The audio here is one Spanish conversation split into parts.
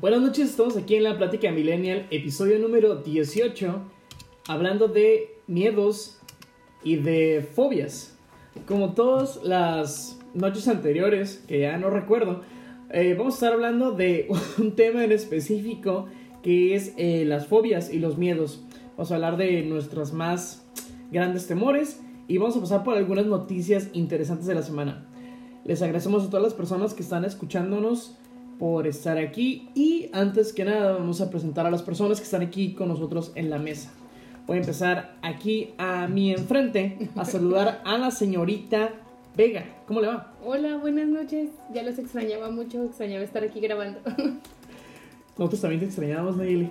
Buenas noches, estamos aquí en la Plática Millennial, episodio número 18, hablando de miedos y de fobias. Como todas las noches anteriores, que ya no recuerdo, eh, vamos a estar hablando de un tema en específico que es eh, las fobias y los miedos. Vamos a hablar de nuestros más grandes temores y vamos a pasar por algunas noticias interesantes de la semana. Les agradecemos a todas las personas que están escuchándonos por estar aquí y antes que nada vamos a presentar a las personas que están aquí con nosotros en la mesa. Voy a empezar aquí a mi enfrente a saludar a la señorita Vega. ¿Cómo le va? Hola, buenas noches. Ya los extrañaba mucho, extrañaba estar aquí grabando. Nosotros también te extrañamos, Nayeli.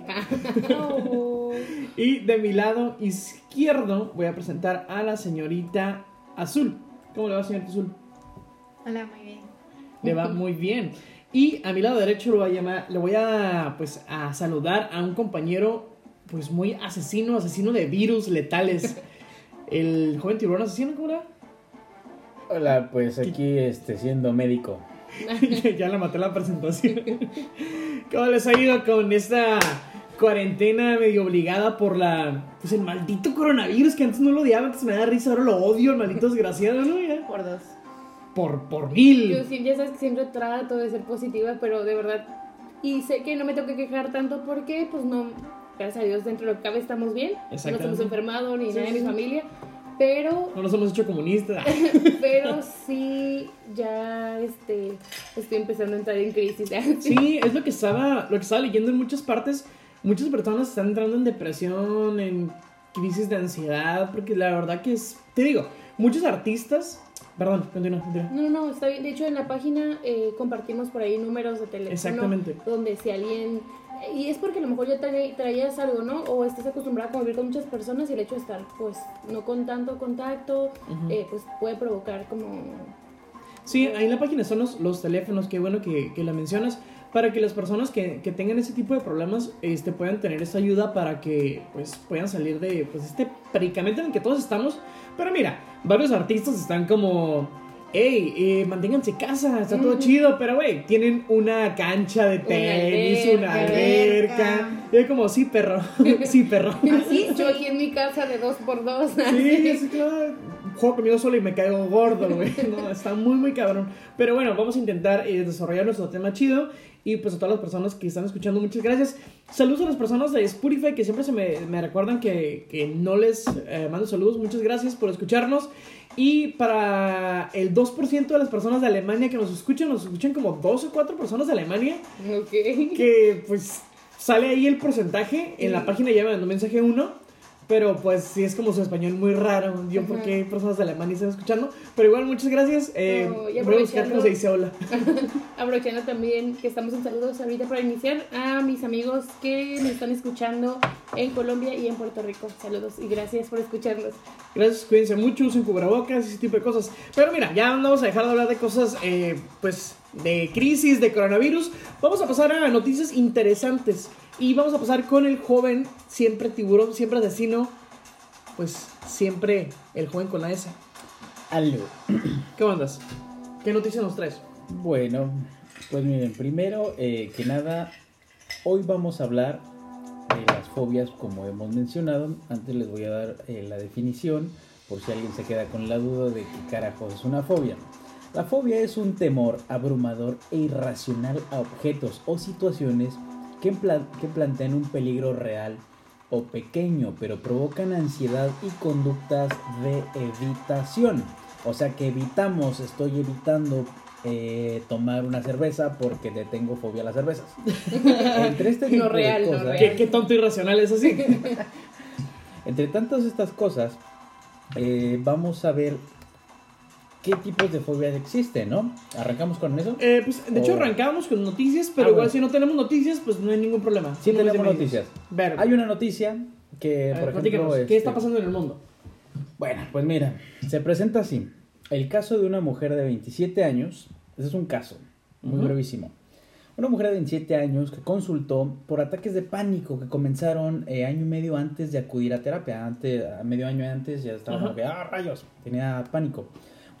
y de mi lado izquierdo voy a presentar a la señorita Azul. ¿Cómo le va, señorita Azul? Hola, muy bien. Le va muy bien. Y a mi lado derecho lo voy a llamar, le voy a pues a saludar a un compañero pues muy asesino, asesino de virus letales. El joven tiburón asesino, ¿cómo era? Hola, pues aquí este siendo médico. ya la maté la presentación. ¿Cómo les ha ido con esta cuarentena medio obligada por la pues el maldito coronavirus que antes no lo odiaba, antes me da risa, ahora lo odio, el maldito desgraciado, ¿no? Ya. Por dos. Por, por mil. Yo sí, ya sabes que siempre trato de ser positiva, pero de verdad. Y sé que no me tengo que quejar tanto porque, pues no, gracias a Dios, dentro de lo que cabe estamos bien. No nos hemos enfermado ni nadie de mi familia. Pero. No nos hemos hecho comunistas. pero sí, ya este, estoy empezando a entrar en crisis. sí, es lo que estaba, lo que estaba leyendo en muchas partes. Muchas personas están entrando en depresión, en crisis de ansiedad, porque la verdad que es. Te digo, muchos artistas Perdón, continúa, No, no, no, está bien. De hecho, en la página eh, compartimos por ahí números de teléfono. Exactamente. Donde si alguien... Y es porque a lo mejor ya traías algo, ¿no? O estás acostumbrado a convivir con muchas personas y el hecho de estar, pues, no con tanto contacto, eh, pues puede provocar como... Sí, ahí en la página son los, los teléfonos, qué bueno que, que la mencionas para que las personas que, que, tengan ese tipo de problemas este, puedan tener esa ayuda para que pues, puedan salir de pues, este predicamento en el que todos estamos. Pero mira, varios artistas están como, hey, eh, manténganse casa, está todo chido, pero güey, tienen una cancha de tenis, una alberca. Y es como, sí, perro, sí, perro. Así, yo aquí en mi casa de dos por dos. Sí, sí, claro. Juego conmigo solo y me caigo gordo, güey. No, está muy, muy cabrón. Pero bueno, vamos a intentar eh, desarrollar nuestro tema chido. Y pues a todas las personas que están escuchando, muchas gracias. Saludos a las personas de Spotify que siempre se me, me recuerdan que, que, no les eh, mando saludos. Muchas gracias por escucharnos. Y para el 2% de las personas de Alemania que nos escuchan, nos escuchan como 2 o 4 personas de Alemania. Ok. Que pues sale ahí el porcentaje. En la página ya me mandó mensaje 1. Pero pues sí es como su español muy raro. Yo porque hay personas de Alemania están escuchando. Pero igual, muchas gracias. Eh, voy a buscar cómo se dice hola. aprovechando también que estamos en saludos ahorita para iniciar a mis amigos que me están escuchando en Colombia y en Puerto Rico. Saludos y gracias por escucharnos. Gracias, cuídense mucho, usen cubrebocas y ese tipo de cosas. Pero mira, ya vamos a dejar de hablar de cosas, eh, pues, de crisis, de coronavirus. Vamos a pasar a noticias interesantes. Y vamos a pasar con el joven, siempre tiburón, siempre asesino. Pues siempre el joven con la S. Aló. ¿Qué mandas? ¿Qué noticias nos traes? Bueno, pues miren, primero eh, que nada, hoy vamos a hablar de las fobias como hemos mencionado. Antes les voy a dar eh, la definición por si alguien se queda con la duda de qué carajo es una fobia. La fobia es un temor abrumador e irracional a objetos o situaciones que, plantean un peligro real o pequeño, pero provocan ansiedad y conductas de evitación. O sea que evitamos, estoy evitando eh, tomar una cerveza porque le tengo fobia a las cervezas. Entre este tipo real, de cosas, ¿Qué, tonto irracional es así. Entre tantas estas cosas, eh, vamos a ver qué tipos de fobias existen, ¿no? ¿Arrancamos con eso? Eh, pues, de hecho, arrancamos con noticias, pero ah, igual si no tenemos noticias, pues no hay ningún problema. Sí tenemos noticias. Hay una noticia que, por ejemplo... ¿Qué está este, pasando en el mundo? Bueno, pues mira, se presenta así. El caso de una mujer de 27 años, ese es un caso, muy brevísimo. Una mujer de 27 años que consultó por ataques de pánico que comenzaron eh, año y medio antes de acudir a terapia. Antes, medio año antes ya estaba como que, ah, rayos, tenía pánico.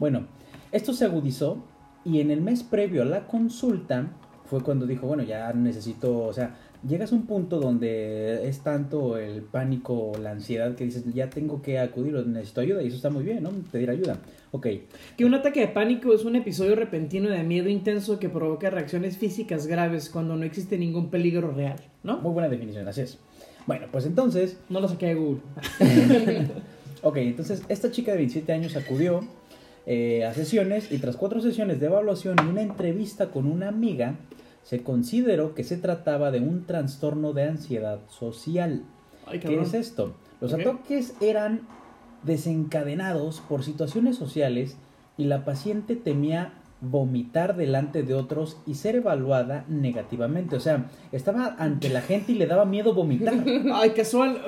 Bueno, esto se agudizó y en el mes previo a la consulta fue cuando dijo, bueno, ya necesito, o sea, llegas a un punto donde es tanto el pánico, la ansiedad que dices, ya tengo que acudir, necesito ayuda y eso está muy bien, ¿no? Pedir ayuda. Ok. Que un ataque de pánico es un episodio repentino de miedo intenso que provoca reacciones físicas graves cuando no existe ningún peligro real, ¿no? Muy buena definición, así es. Bueno, pues entonces... No lo saqué de Google. ok, entonces esta chica de 27 años acudió eh, a sesiones y tras cuatro sesiones de evaluación y una entrevista con una amiga, se consideró que se trataba de un trastorno de ansiedad social. ¿Qué es esto? Los ataques eran desencadenados por situaciones sociales y la paciente temía vomitar delante de otros y ser evaluada negativamente. O sea, estaba ante la gente y le daba miedo vomitar. Ay, casual.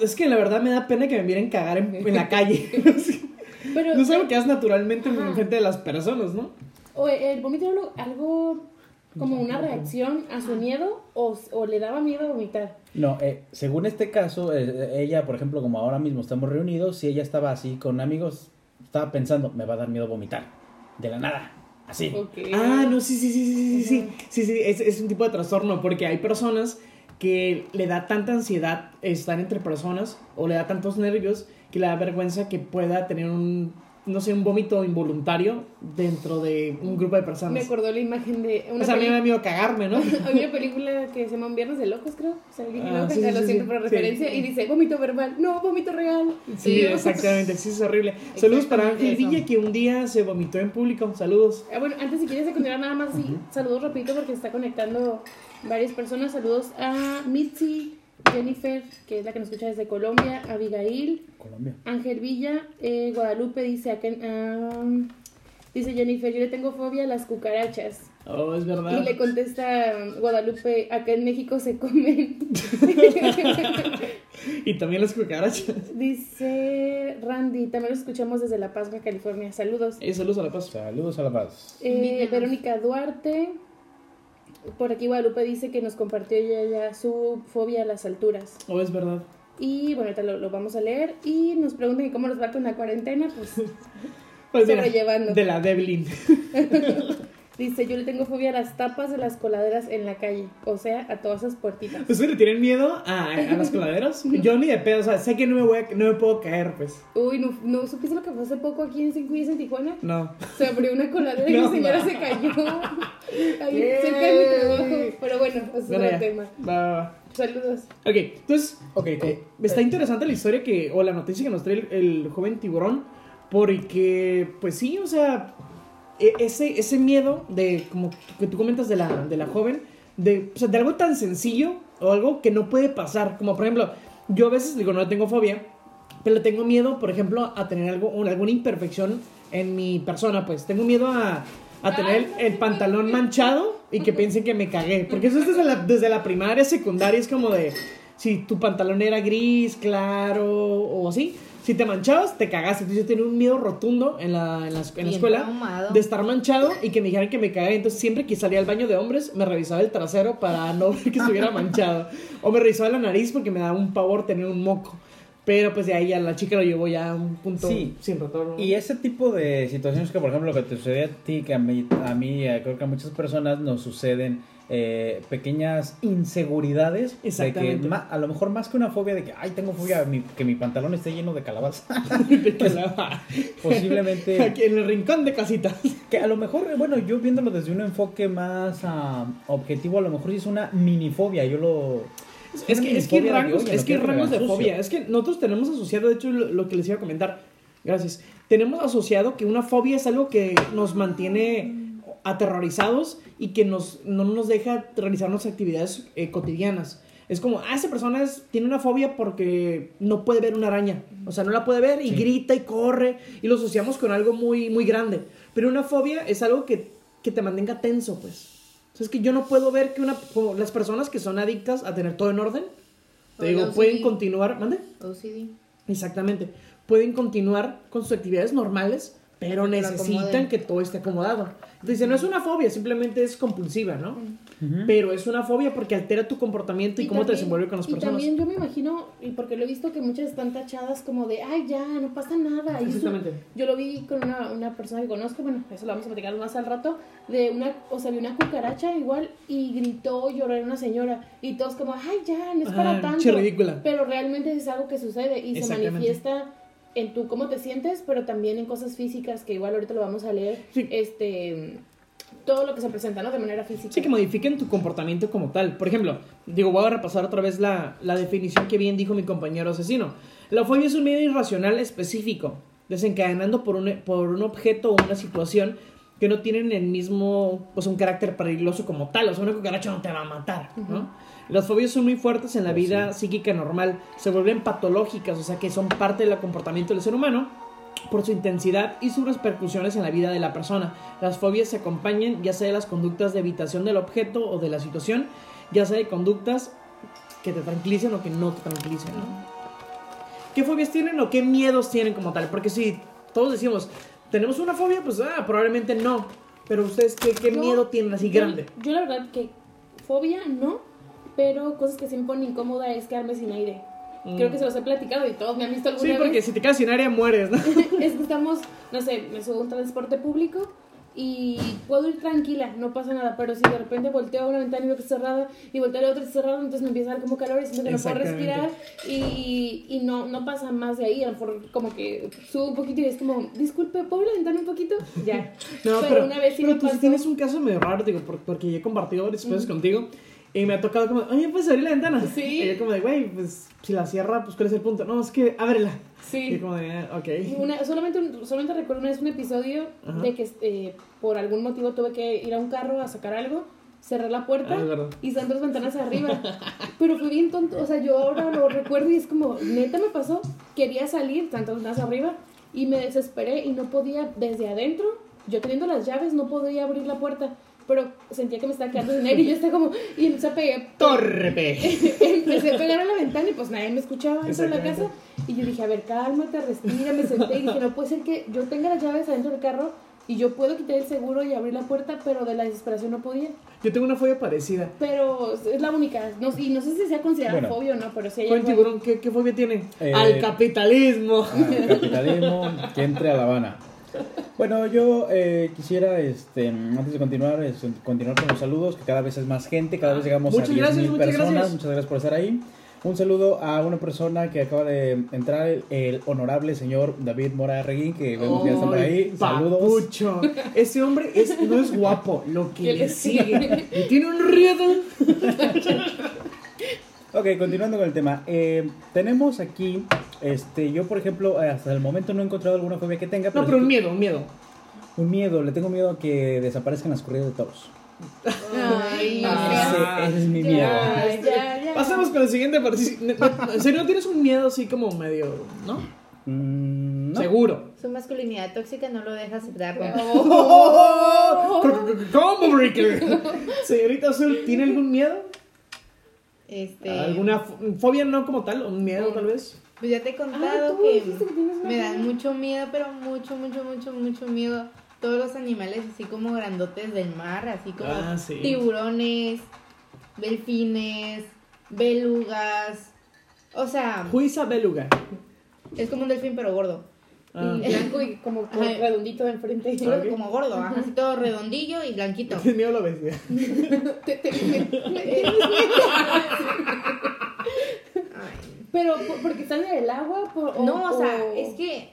Es que la verdad me da pena que me miren cagar en, la calle. Pero, no sé lo que haces naturalmente en frente de las personas, ¿no? O el vómito algo como una reacción a su miedo o, le daba miedo vomitar. No, eh, según este caso, eh, ella, por ejemplo, como ahora mismo estamos reunidos, si ella estaba así con amigos, estaba pensando, me va a dar miedo vomitar. De la nada. Así. Ah, no, sí, sí, sí, sí, sí, sí, sí, sí, es, es un tipo de trastorno porque hay personas que le da tanta ansiedad estar entre personas o le da tantos nervios que le da vergüenza que pueda tener un no sé, un vómito involuntario dentro de un grupo de personas. Me acordó la imagen de... Una o sea, a mí me miedo cagarme, ¿no? Hay una película que se llama Un Viernes de Locos, creo. O sea, ah, sí, lo siento por referencia. Y dice, vómito verbal. No, vómito real. Sí, exactamente. Sí, es horrible. Saludos para Ángel Villa, que un día se vomitó en público. Saludos. Ah, bueno, antes si quieres continuar nada más. Saludos rapidito porque está conectando varias personas. Saludos a Mitzi Jennifer, que es la que nos escucha desde Colombia, Abigail, Colombia. Ángel Villa, eh, Guadalupe dice, acá, dice Jennifer, yo le tengo fobia a las cucarachas. Oh, es verdad. Y le contesta Guadalupe, acá en México se comen. y también las cucarachas. Dice Randy, también los escuchamos desde La Paz, California. Saludos. Eh, saludos a La Paz. Saludos a La Paz. Eh, Verónica Duarte. Por aquí Guadalupe dice que nos compartió ya, su fobia a las alturas. Oh, es verdad. Y bueno, ahorita lo, vamos a leer. Y nos preguntan cómo nos va con la cuarentena. Pues, pues sobrellevando. de la Devlin. Dice, yo le tengo fobia a las tapas de las coladeras en la calle. O sea, a todas esas puertitas. ¿Ustedes le tienen miedo a, a las coladeras? yo ni de pedo, o sea, sé que no me, voy a, no me puedo caer, pues. Uy, ¿no, ¿no supiste lo que pasó hace poco aquí en Cinco en Tijuana? No. Se abrió una coladera y la señora se cayó. Ahí cerca de mi trabajo. Pero bueno, eso es otro tema. Va, va, va. Saludos. Ok, entonces, okay, eh, está interesante la historia que, o la noticia que nos trae el joven tiburón, porque, pues sí, o sea, ese, ese miedo de, como que tú comentas de la, de la joven, de, de algo tan sencillo o algo que no puede pasar. Como por ejemplo, yo a veces digo, no tengo fobia, pero tengo miedo, por ejemplo, a tener algo, alguna imperfección en mi persona, pues tengo miedo a, a tener el, pantalón manchado y que piensen que me cagué. Porque eso es desde la, desde la primaria, secundaria, es como de si tu pantalón era gris, claro o así si te manchabas, te cagaste. Entonces yo tenía un miedo rotundo en la, en la, en la escuela de estar manchado y que me dijeran que me cagué. Entonces siempre que salía al baño de hombres, me revisaba el trasero para no ver que estuviera manchado. O me revisaba la nariz porque me daba un pavor tener un moco. Pero pues de ahí a la chica lo llevó ya a un punto sin retorno. Y ese tipo de situaciones que, por ejemplo, lo que te sucede a ti, que a mí, a mí creo que a muchas personas nos suceden eh, pequeñas inseguridades. De que a lo mejor más que una fobia de que, ay, tengo fobia que mi pantalón esté lleno de calabaza. Posiblemente. Aquí en el rincón de casitas. Que a lo mejor, bueno, yo viéndolo desde un enfoque más ah, objetivo, a lo mejor sí es una minifobia. Yo lo. Es, que, es que hay rangos, es que rangos de fobia. Es que nosotros tenemos asociado, de hecho, lo que les iba a comentar. Gracias. Tenemos asociado que una fobia es algo que nos mantiene aterrorizados y que nos, no nos deja realizar nuestras actividades eh, cotidianas. Es como, ah, esa persona tiene una fobia porque no puede ver una araña. O sea, no la puede ver y grita y corre y lo asociamos con algo muy, muy grande. Pero una fobia es algo que, que te mantenga tenso, pues. O sea, es que yo no puedo ver que una, las personas que son adictas a tener todo en orden, te digo, pueden continuar, ¿mande? OCD. Exactamente. Pueden continuar con sus actividades normales, pero necesitan que todo esté acomodado. Dice, no es una fobia, simplemente es compulsiva, ¿no? Pero es una fobia porque altera tu comportamiento y, cómo te desenvuelves con las personas. Y también yo me imagino, y porque lo he visto que muchas están tachadas como de, ay, ya, no pasa nada. Exactamente. yo lo vi con una, una, persona que conozco, bueno, eso lo vamos a platicar más al rato, de una, o sea, de una cucaracha igual y gritó, lloró una señora y todos como, ay, ya, no es para tanto. ridícula. Pero realmente es algo que sucede y se manifiesta en tu cómo te sientes, pero también en cosas físicas que igual ahorita lo vamos a leer. Este todo lo que se presenta, ¿no? De manera física. Sí, que modifiquen tu comportamiento como tal. Por ejemplo, digo, voy a repasar otra vez la, la definición que bien dijo mi compañero asesino. La fobia es un miedo irracional específico, desencadenando por un, por un objeto o una situación que no tienen el mismo, pues un carácter peligroso como tal. O sea, una cucaracha no te va a matar, ¿no? Las fobias son muy fuertes en la vida psíquica normal, se vuelven patológicas, o sea que son parte del comportamiento del ser humano por su intensidad y sus repercusiones en la vida de la persona. Las fobias se acompañan ya sea de las conductas de evitación del objeto o de la situación, ya sea de conductas que te tranquilicen o que no te tranquilicen. ¿Qué fobias tienen o qué miedos tienen como tal? Porque si todos decimos, tenemos una fobia, pues ah, probablemente no. Pero ustedes, ¿qué, qué miedo tienen así grande? Yo la verdad que fobia no, pero cosas que se me ponen incómoda es quedarme sin aire. Creo que mm. se los he platicado y todos me han visto alguna Sí, porque si te quedas sin aire mueres, ¿no? es que estamos, no sé, me subo a un transporte público y puedo ir tranquila, no pasa nada, pero si de repente volteo a una ventana y veo que está cerrada y volteo a otra y está cerrada, entonces me empieza a dar como calor y siento que no puedo respirar y, y no, no pasa más de ahí, a lo mejor como que subo un poquito y es como, disculpe, ¿puedo ventana un poquito? Ya. no, pero, una vez sí pero tú tienes un caso medio raro, digo, porque ya he compartido varias veces contigo y me ha tocado como, oye, pues abrir la ventana. Sí. Y yo como de, güey, pues si la cierra, pues ¿cuál es el punto? No, es que ábrela. Sí. Y como de, ah, ok. Una, solamente, solamente recuerdo una vez un episodio de que eh, por algún motivo tuve que ir a un carro a sacar algo, cerrar la puerta ah, y están dos ventanas arriba. Pero fue bien tonto, o sea, yo ahora lo recuerdo y es como, neta me pasó, quería salir, tantas ventanas arriba, y me desesperé y no podía desde adentro, yo teniendo las llaves, no podía abrir la puerta pero sentía que me estaba quedando sin aire y yo estaba como, y empecé a pegar. ¡Torpe! empecé a pegar a la ventana y pues nadie me escuchaba dentro de la casa. Y yo dije, a ver, cálmate, respira, me senté y dije, no puede ser que yo tenga las llaves adentro del carro y yo puedo quitar el seguro y abrir la puerta, pero de la desesperación no podía. Yo tengo una fobia parecida. Pero es la única. No, y no sé si sea considerada fobia o no, pero sí hay. tiburón qué, qué fobia tiene? Eh, al capitalismo. Al capitalismo que entre a La Habana. Bueno, yo eh, quisiera, este, antes de continuar, continuar con los saludos, que cada vez es más gente, cada vez llegamos a 10.000 personas. Muchas gracias por estar ahí. Un saludo a una persona que acaba de entrar, el, honorable señor David Mora Reguín, que vemos que ya está por ahí. Saludos. Ese hombre es, no es guapo, lo que le sigue. y tiene un riedo. ok, continuando con el tema. Eh, tenemos aquí este, yo, por ejemplo, hasta el momento no he encontrado alguna fobia que tenga. no, pero un miedo, un miedo. Un miedo, le tengo miedo a que desaparezcan las corridas de toros. Ay, ese, es mi miedo. Pasamos con el siguiente ¿En serio no tienes un miedo así como medio, no? Mm, Seguro. Su masculinidad tóxica no lo deja aceptar. Oh, Combo breaker. Señorita Azul, ¿tiene algún miedo? Este... ¿Alguna fobia no como tal? ¿Un miedo tal vez? Pues ya te he contado ah, que, me dan mucho miedo, pero mucho, mucho, mucho, mucho miedo todos los animales así como grandotes del mar, así como ah, tiburones, delfines, belugas. O sea. Juiza beluga. Es como un delfín pero gordo. Ah. blanco y como, redondito de enfrente. Como gordo, así todo redondillo y blanquito. Lo ves. Pero porque están en el agua. no, o, sea, es que.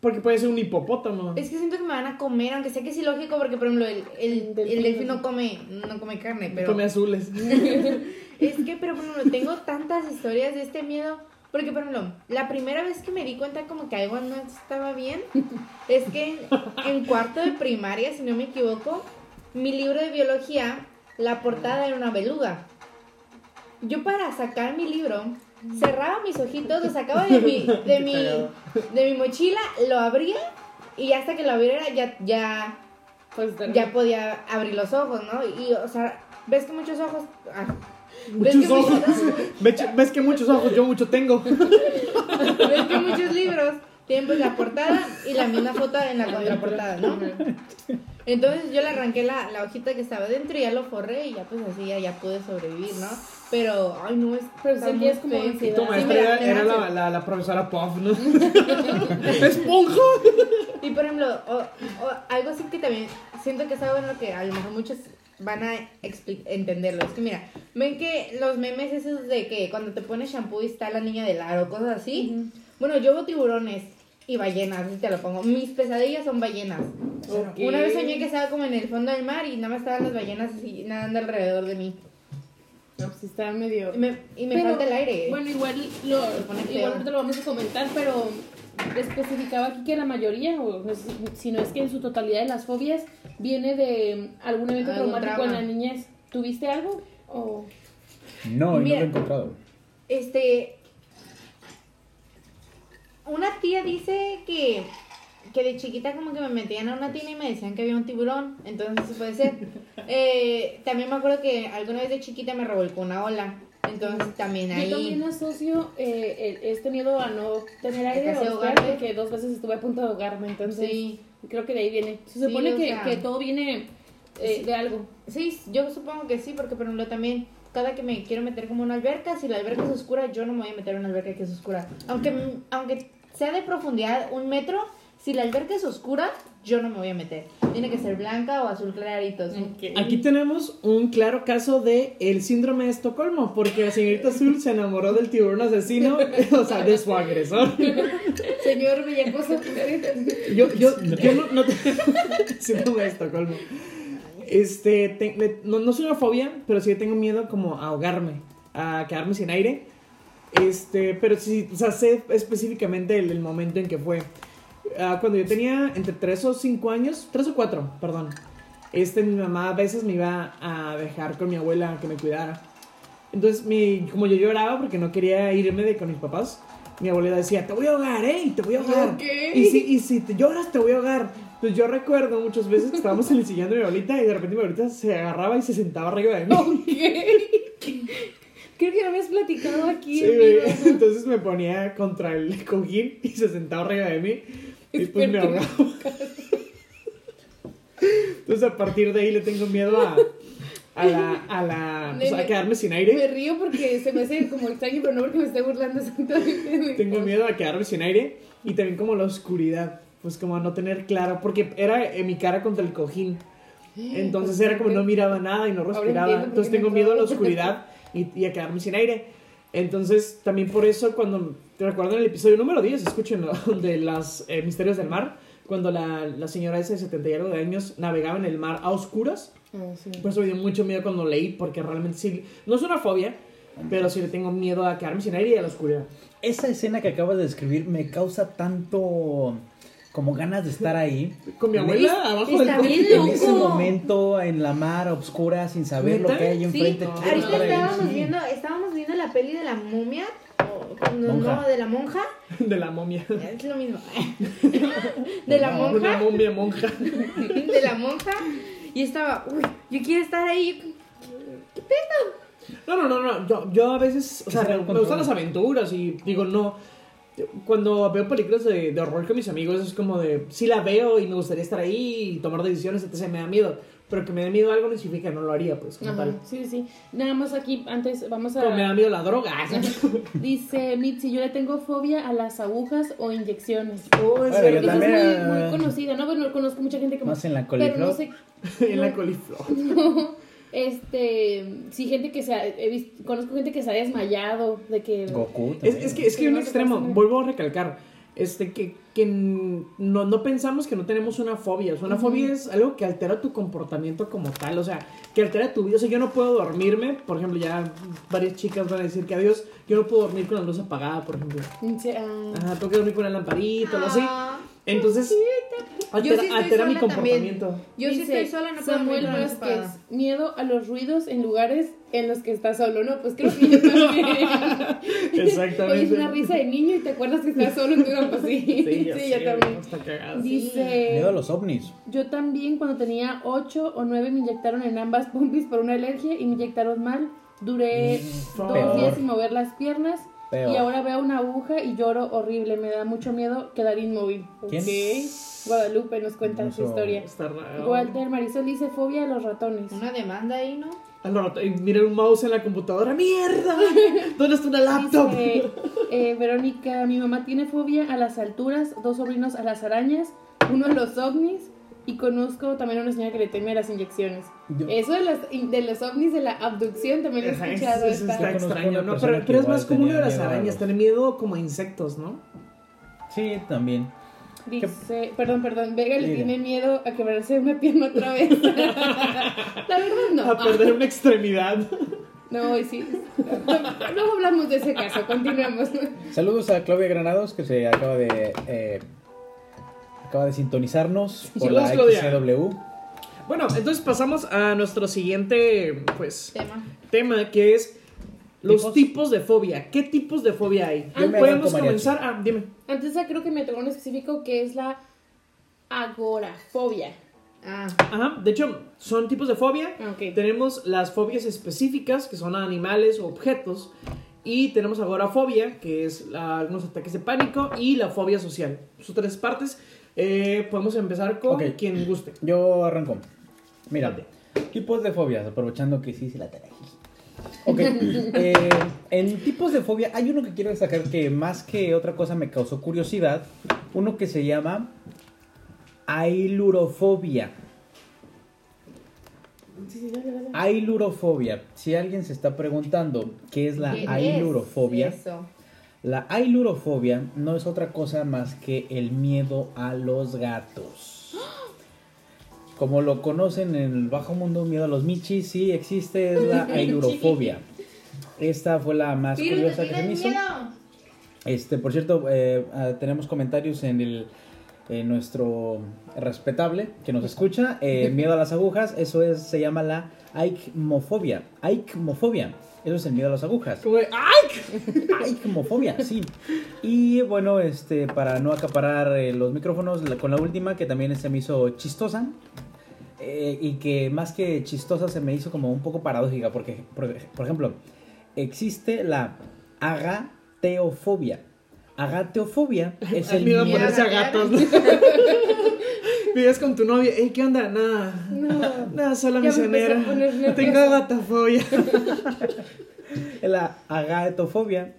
Porque puede ser un hipopótamo. Es que siento que me van a comer, aunque sé que es ilógico, porque por ejemplo el, el, delfín, no come, no come carne, pero. Come azules. es que, pero por ejemplo, tengo tantas historias de este miedo. Porque, por ejemplo, la primera vez que me di cuenta como que algo no estaba bien, es que en cuarto de primaria, si no me equivoco, mi libro de biología, la portada era una beluga. Yo para sacar mi libro cerraba mis ojitos, lo sacaba de mi, de mi, de mi mochila, lo abría y hasta que lo abriera ya, ya, pues, ya podía abrir los ojos, ¿no? Y, o sea, ves que muchos ojos... Ah, muchos ojos. ¿Ves, que muchos ojos, yo mucho tengo. ves que muchos libros tienen pues la portada y la misma foto en la contraportada, ¿no? Entonces yo le arranqué la, la hojita que estaba dentro y ya lo forré y ya pues así ya, ya pude sobrevivir, ¿no? Pero, ay, no es. Pero sentías como ansiedad. Tu maestra era, la, la, la, profesora Puff, ¿no? ¡Esponja! Y por ejemplo, o, algo así que también siento que es algo en lo que a lo mejor muchos van a entenderlo. Es que mira, ven que los memes esos de que cuando te pones shampoo y está la niña del aro, cosas así. Bueno, yo veo tiburones y ballenas, así te lo pongo. Mis pesadillas son ballenas. Una vez soñé que estaba como en el fondo del mar y nada más estaban las ballenas así nadando alrededor de mí. No, pues está medio... Y me, y me falta el aire. Bueno, igual lo, igual te lo vamos a comentar, pero especificaba aquí que la mayoría, o si no es que en su totalidad de las fobias, viene de algún evento traumático en la niñez. ¿Tuviste algo? O... No, no lo he encontrado. Este. Una tía dice que, que de chiquita como que me metían a una tina y me decían que había un tiburón, entonces eso puede ser. Eh, también me acuerdo que alguna vez de chiquita me revolcó una ola. Entonces también ahí... Yo también asocio eh, este miedo a no tener aire o que dos veces estuve a punto de ahogarme, entonces sí. creo que de ahí viene. Se supone que, que, todo viene eh, de algo. Sí, yo supongo que sí, porque por ejemplo también cada que me quiero meter como una alberca, si la alberca es oscura, yo no me voy a meter en una alberca que es oscura. Aunque, aunque sea de profundidad un metro, si la alberca es oscura, yo no me voy a meter. Tiene que ser blanca o azul clarito. Aquí tenemos un claro caso de el síndrome de Estocolmo, porque la señorita Azul se enamoró del tiburón asesino, o sea, de su agresor. Señor Villacosa, yo, yo, yo no, no tengo síndrome de Estocolmo. Este, no, no soy una fobia, pero sí tengo miedo como a ahogarme, a quedarme sin aire. Este, pero sí, o sea, sé específicamente el momento en que fue. Ah, cuando yo tenía entre 3 o 5 años, 3 o 4, perdón, este, mi mamá a veces me iba a dejar con mi abuela que me cuidara. Entonces, mi, como yo lloraba porque no quería irme de con mis papás, mi abuela decía, te voy a ahogar, ¿eh? Te voy a ahogar. Y, si, y si te lloras, te voy a ahogar. Entonces yo recuerdo muchas veces que estábamos en el sillón de mi abuelita y de repente mi abuelita se agarraba y se sentaba arriba de mí. Creo que lo habías platicado aquí. Sí, entonces me ponía contra el cojín y se sentaba arriba de mí. Y pues me ahogaba. Entonces a partir de ahí le tengo miedo a, a la, a la, pues, a quedarme sin aire. Me río porque se me hace como extraño, pero no porque me esté burlando Tengo miedo a quedarme sin aire y también como la oscuridad, pues como a no tener claro, porque era en mi cara contra el cojín. Entonces era como no miraba nada y no respiraba. Entonces tengo miedo a la oscuridad y, y a quedarme sin aire. Entonces, también por eso, cuando te recuerdo el episodio número 10, escuchen de los eh, misterios del mar, cuando la, la señora esa de 70 y algo de años navegaba en el mar a oscuras. Oh, sí. Por eso me dio mucho miedo cuando leí, porque realmente sí, no es una fobia, pero sí le tengo miedo a quedarme sin aire y a la oscuridad. Esa escena que acabas de describir me causa tanto como ganas de estar ahí. Con mi abuela abajo del En ese momento en la mar oscura sin saber lo que hay enfrente. Sí, ahorita estábamos viendo, estábamos viendo la peli de la momia. No, de la monja. De la momia. Es lo mismo. de la monja. Una momia monja. de la monja. Y estaba, uy, yo quiero estar ahí. ¿Qué pedo? No, no, no, no. Yo, yo a veces, o sea, me gustan las aventuras y digo, no cuando veo películas de, de, horror con mis amigos es como de, sí la veo y me gustaría estar ahí y tomar decisiones, entonces me da miedo. Pero que me dé miedo algo no significa que no lo haría, pues, como tal. Sí, sí. Nada más aquí, antes, vamos a... Como me da miedo la droga. Dice Mitzi, yo le tengo fobia a las agujas o inyecciones. Oh, es, es muy, muy, conocida, ¿no? Bueno, conozco mucha gente que... Más en la coliflor. Pero no sé... en la coliflor. No. Este, sí, gente que se ha, he visto, conozco gente que se ha desmayado, de que... Goku. Es, es, que, es que un extremo, vuelvo a recalcar, este, que, que no, no pensamos que no tenemos una fobia. O sea, una fobia es algo que altera tu comportamiento como tal. O sea, que altera tu vida. O sea, yo no puedo dormirme. Por ejemplo, ya varias chicas van a decir que adiós. Yo no puedo dormir con la luz apagada, por ejemplo. Sí, uh... Ajá, tengo que dormir con la lamparita, o así. Entonces, altera, sí altera mi comportamiento. También. Yo sí estoy sola, no puedo Samuel Vázquez, miedo a los ruidos en lugares en los que estás solo, ¿no? Pues creo que yo también. Exactamente. es una risa de niño y te acuerdas que estás solo en tu campo, sí. Sí, yo, sí, yo también. Está cagado. Dice... Miedo a los ovnis. Yo también cuando tenía 8 o 9 me inyectaron en ambas pompis por una alergia y me inyectaron mal. Duré mm, dos días sin mover las piernas Y ahora veo una aguja y lloro horrible. Me da mucho miedo quedar inmóvil. ¿Quién? Guadalupe nos cuenta su historia. Walter Marisol dice fobia a los ratones. Una demanda ahí, ¿no? Y mira un mouse en la computadora. ¡Mierda! ¿Dónde está una laptop? Eh, Verónica, mi mamá tiene fobia a las alturas, dos sobrinos a las arañas, uno a los ovnis y conozco también a una señora que le teme a las inyecciones. Eso de los, de los ovnis, de la abducción, también he escuchado. Eso, está extraño, ¿no? Pero, pero es más común de las arañas, tener miedo como a insectos, ¿no? Sí, también. Dice, perdón, perdón, Vega le tiene miedo a quebrarse una pierna otra vez. la verdad no. A perder una extremidad. No, sí. Luego hablamos de ese caso, continuamos. Saludos a Claudia Granados que se acaba de eh, acaba de sintonizarnos por la XCW. Bueno, entonces pasamos a nuestro siguiente pues tema, tema que es los ¿Tipos? de fobia. ¿Qué tipos de fobia hay? Podemos comenzar. Ah, dime. Antes creo que me tocó un específico que es la agorafobia. Ah. Ajá, de hecho, son tipos de fobia. Tenemos las fobias específicas, que son animales o objetos. Y tenemos agorafobia, que es algunos ataques de pánico. Y la fobia social. Son tres partes. Eh, podemos empezar con quien guste. Yo arranco. Mírate. Tipos de fobias, aprovechando que sí se la traje. Ok. Eh, en tipos de fobia, hay uno que quiero destacar que más que otra cosa me causó curiosidad. Uno que se llama ailurofobia. Ailurofobia. Si alguien se está preguntando qué es la ailurofobia, la ailurofobia no es otra cosa más que el miedo a los gatos. Como lo conocen en el bajo mundo, miedo a los michis, sí existe, es la ailurofobia. Esta fue la más curiosa que se me hizo. Este, por cierto, eh, ah, tenemos comentarios en el nuestro respetable que nos escucha. Eh, miedo a las agujas, eso es, se llama la aikmofobia. Aikmofobia. Eso es el miedo a las agujas. Aikmofobia, sí. Y bueno, este, para no acaparar eh, los micrófonos, con la última, que también se me hizo chistosa. Eh, y que más que chistosa se me hizo como un poco paradójica, porque, por, ejemplo, existe la agateofobia. Agateofobia es el miedo a ponerse a gatos. Vives con tu novia, ¿qué onda? Nada. No. Nada, solo misionera. Tengo agatofobia. la agatofobia,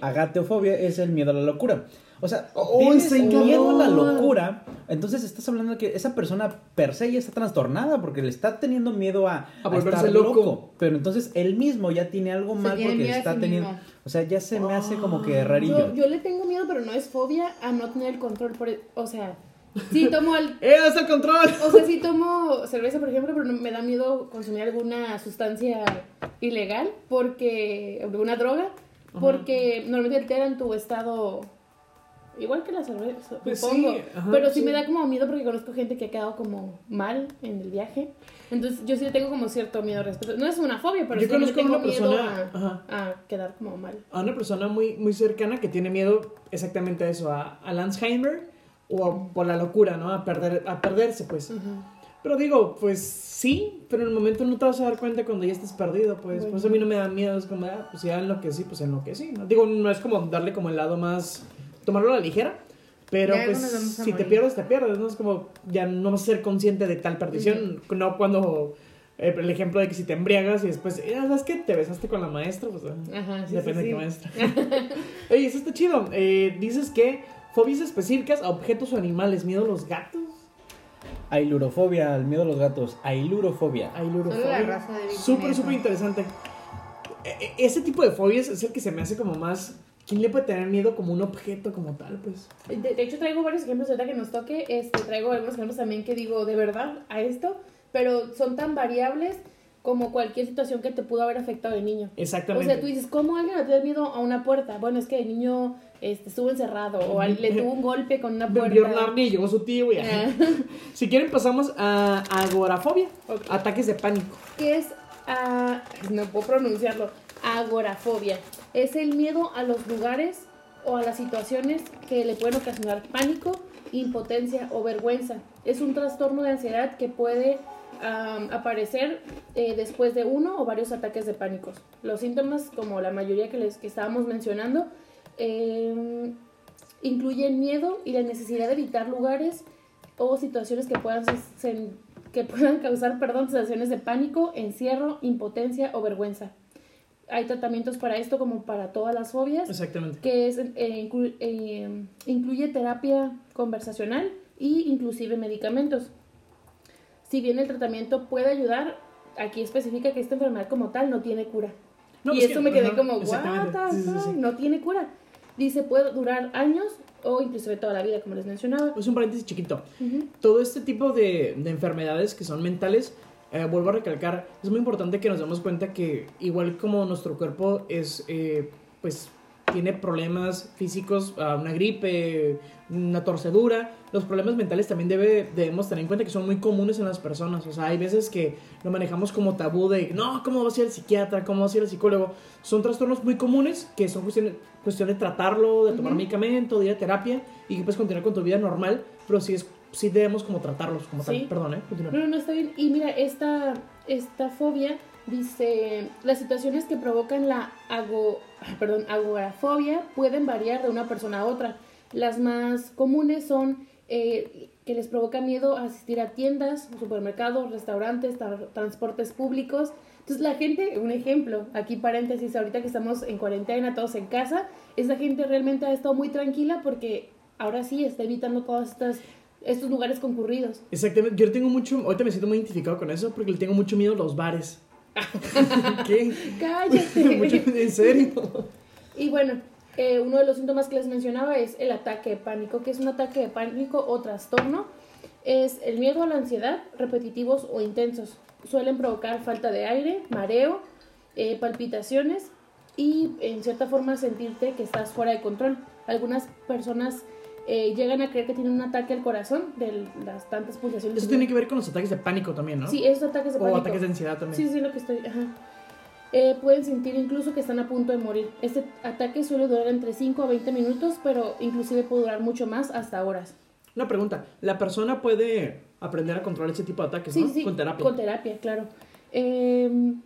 agateofobia es el miedo a la locura. O sea, oh, tienes miedo a la locura. Entonces estás hablando de que esa persona per se ya está trastornada porque le está teniendo miedo a, a, estar loco. Pero entonces él mismo ya tiene algo mal porque está teniendo. O sea, ya se me hace como que rarillo. Yo, le tengo miedo, pero no es fobia a no tener el control. Por o sea, sí tomo el. ¡Eh, el control! O sea, sí tomo cerveza, por ejemplo, pero me da miedo consumir alguna sustancia ilegal porque. alguna droga. Porque normalmente alteran tu estado Igual que la cerveza, pues supongo. pero sí, me da como miedo porque conozco gente que ha quedado como mal en el viaje. Entonces yo sí tengo como cierto miedo respecto. No es una fobia, pero yo sí conozco tengo una persona, miedo a, quedar como mal. A una persona muy, muy cercana que tiene miedo exactamente a eso, a, a Alzheimer o por la locura, ¿no? A, perder, a perderse, pues. Pero digo, pues sí, pero en el momento no te vas a dar cuenta cuando ya estés perdido, pues. Pues a mí no me da miedo, es como, ah, pues ya en lo que sí, pues en lo que sí. ¿no? Digo, no es como darle como el lado más tomarlo a la ligera. Pero pues si te pierdes, te pierdes, ¿no? Es como ya no vas a ser consciente de tal perdición, no cuando eh, el ejemplo de que si te embriagas y después, eh, ¿sabes qué? Te besaste con la maestra, pues Ajá, depende de qué maestra. Oye, eso está chido. Eh, dices que fobias específicas a objetos o animales, miedo a los gatos. Ailurofobia, el miedo a los gatos. Ailurofobia. Ailurofobia. Súper, súper interesante. E, e, ese tipo de fobias es el que se me hace como más ¿Quién le puede tener miedo como un objeto como tal, pues? De, hecho, traigo varios ejemplos ahorita que nos toque. Este, traigo algunos ejemplos también que digo de verdad a esto, pero son tan variables como cualquier situación que te pudo haber afectado de niño. Exactamente. O sea, tú dices, ¿cómo alguien le tiene miedo a una puerta? Bueno, es que el niño este, estuvo encerrado o le tuvo un golpe con una puerta. Vio y llegó su tío y ah. Si quieren pasamos a agorafobia, ataques de pánico. ¿Qué es? Uh, no puedo pronunciarlo. Agorafobia es el miedo a los lugares o a las situaciones que le pueden ocasionar pánico, impotencia o vergüenza. Es un trastorno de ansiedad que puede aparecer eh, después de uno o varios ataques de pánico. Los síntomas, como la mayoría que les que estábamos mencionando, em, incluyen miedo y la necesidad de evitar lugares o situaciones que puedan, que puedan causar perdón, sensaciones de pánico, encierro, impotencia o vergüenza. Hay tratamientos para esto como para todas las fobias. Exactamente. Que es, eh, eh, incluye terapia conversacional e inclusive medicamentos. Si bien el tratamiento puede ayudar, aquí especifica que esta enfermedad como tal no tiene cura. y eso me quedé como, what no tiene cura. Dice, puede durar años o inclusive toda la vida, como les mencionaba. Es un paréntesis chiquito. Todo este tipo de, de, enfermedades que son mentales, eh, vuelvo a recalcar, es muy importante que nos demos cuenta que igual como nuestro cuerpo es, eh, pues, tiene problemas físicos, ah, una gripe, una torcedura, los problemas mentales también debe, debemos tener en cuenta que son muy comunes en las personas. O sea, hay veces que lo manejamos como tabú de, no, ¿cómo va a ser el psiquiatra? ¿Cómo va a ser el psicólogo? Son trastornos muy comunes que son cuestiones cuestión de tratarlo, de tomar medicamento, de ir a terapia y que puedes continuar con tu vida normal, pero sí, es, sí debemos como tratarlos como tal. Perdón, ¿eh? No, no, está bien. Y mira, esta, esta fobia dice, las situaciones que provocan la ago, perdón, agorafobia pueden variar de una persona a otra las más comunes son eh, que les provoca miedo asistir a tiendas, supermercados, restaurantes, transportes públicos. Entonces la gente, un ejemplo, aquí paréntesis, ahorita que estamos en cuarentena, todos en casa, esa gente realmente ha estado muy tranquila porque ahora sí está evitando todos estos, estos lugares concurridos. Exactamente, yo tengo mucho, ahorita me siento muy identificado con eso porque le tengo mucho miedo a los bares. ¿Qué? Cállate. en serio. Y bueno, eh, uno de los síntomas que les mencionaba es el ataque de pánico, que es un ataque de pánico o trastorno. Es el miedo a la ansiedad, repetitivos o intensos. Suelen provocar falta de aire, mareo, eh, palpitaciones y en cierta forma sentirte que estás fuera de control. Algunas personas eh, llegan a creer que tienen un ataque al corazón de las tantas pulsaciones. Eso tiene que ver con los ataques de pánico también, ¿no? Sí, esos ataques de pánico. O ataques de ansiedad también. Sí, sí, lo que estoy. Ajá. Eh, pueden sentir incluso que están a punto de morir. Este ataque suele durar entre 5 a 20 minutos, pero inclusive puede durar mucho más, hasta horas. Una pregunta, ¿la persona puede aprender a controlar ese tipo de ataques, sí, ¿no? Sí, con terapia. Con terapia, claro. Em,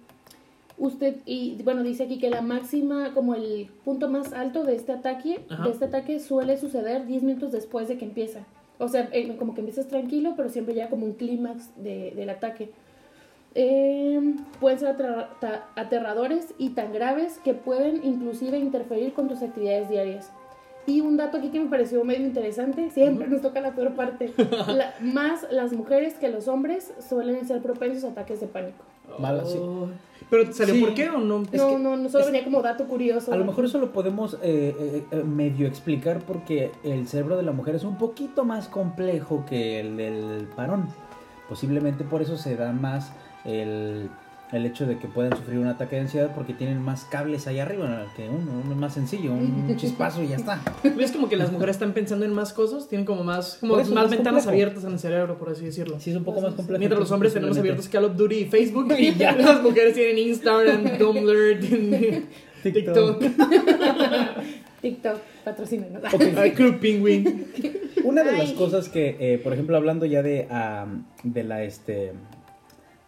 usted, y bueno, dice aquí que la máxima, como el punto más alto de este ataque, de este ataque suele suceder 10 minutos después de que empieza. O sea, eh, como que empiezas tranquilo, pero siempre ya como un clímax de, del ataque. Eh, pueden ser aterradores y tan graves que pueden inclusive interferir con tus actividades diarias. Y un dato aquí que me pareció medio interesante, siempre nos toca la peor parte. más las mujeres que los hombres suelen ser propensos a ataques de pánico. Oh. ¿Pero salió por qué o no? No, no, no, solo venía como dato curioso. A lo mejor eso lo podemos eh, eh, eh, medio explicar porque el cerebro de la mujer es un poquito más complejo que el del varón. Posiblemente por eso se da más el, el hecho de que puedan sufrir un ataque de ansiedad porque tienen más cables ahí arriba que uno, uno es más sencillo, un chispazo y ya está. ¿Ves como que las mujeres están pensando en más cosas? Tienen como más, como más ventanas abiertas en el cerebro, por así decirlo. Sí, es un poco más complejo. Mientras los hombres tenemos abiertos Call of Duty y Facebook y ya las mujeres tienen Instagram, Tumblr, TikTok. TikTok, patrocina. Okay. Club Penguin. Una de las cosas que, eh, por ejemplo, hablando ya de, de la este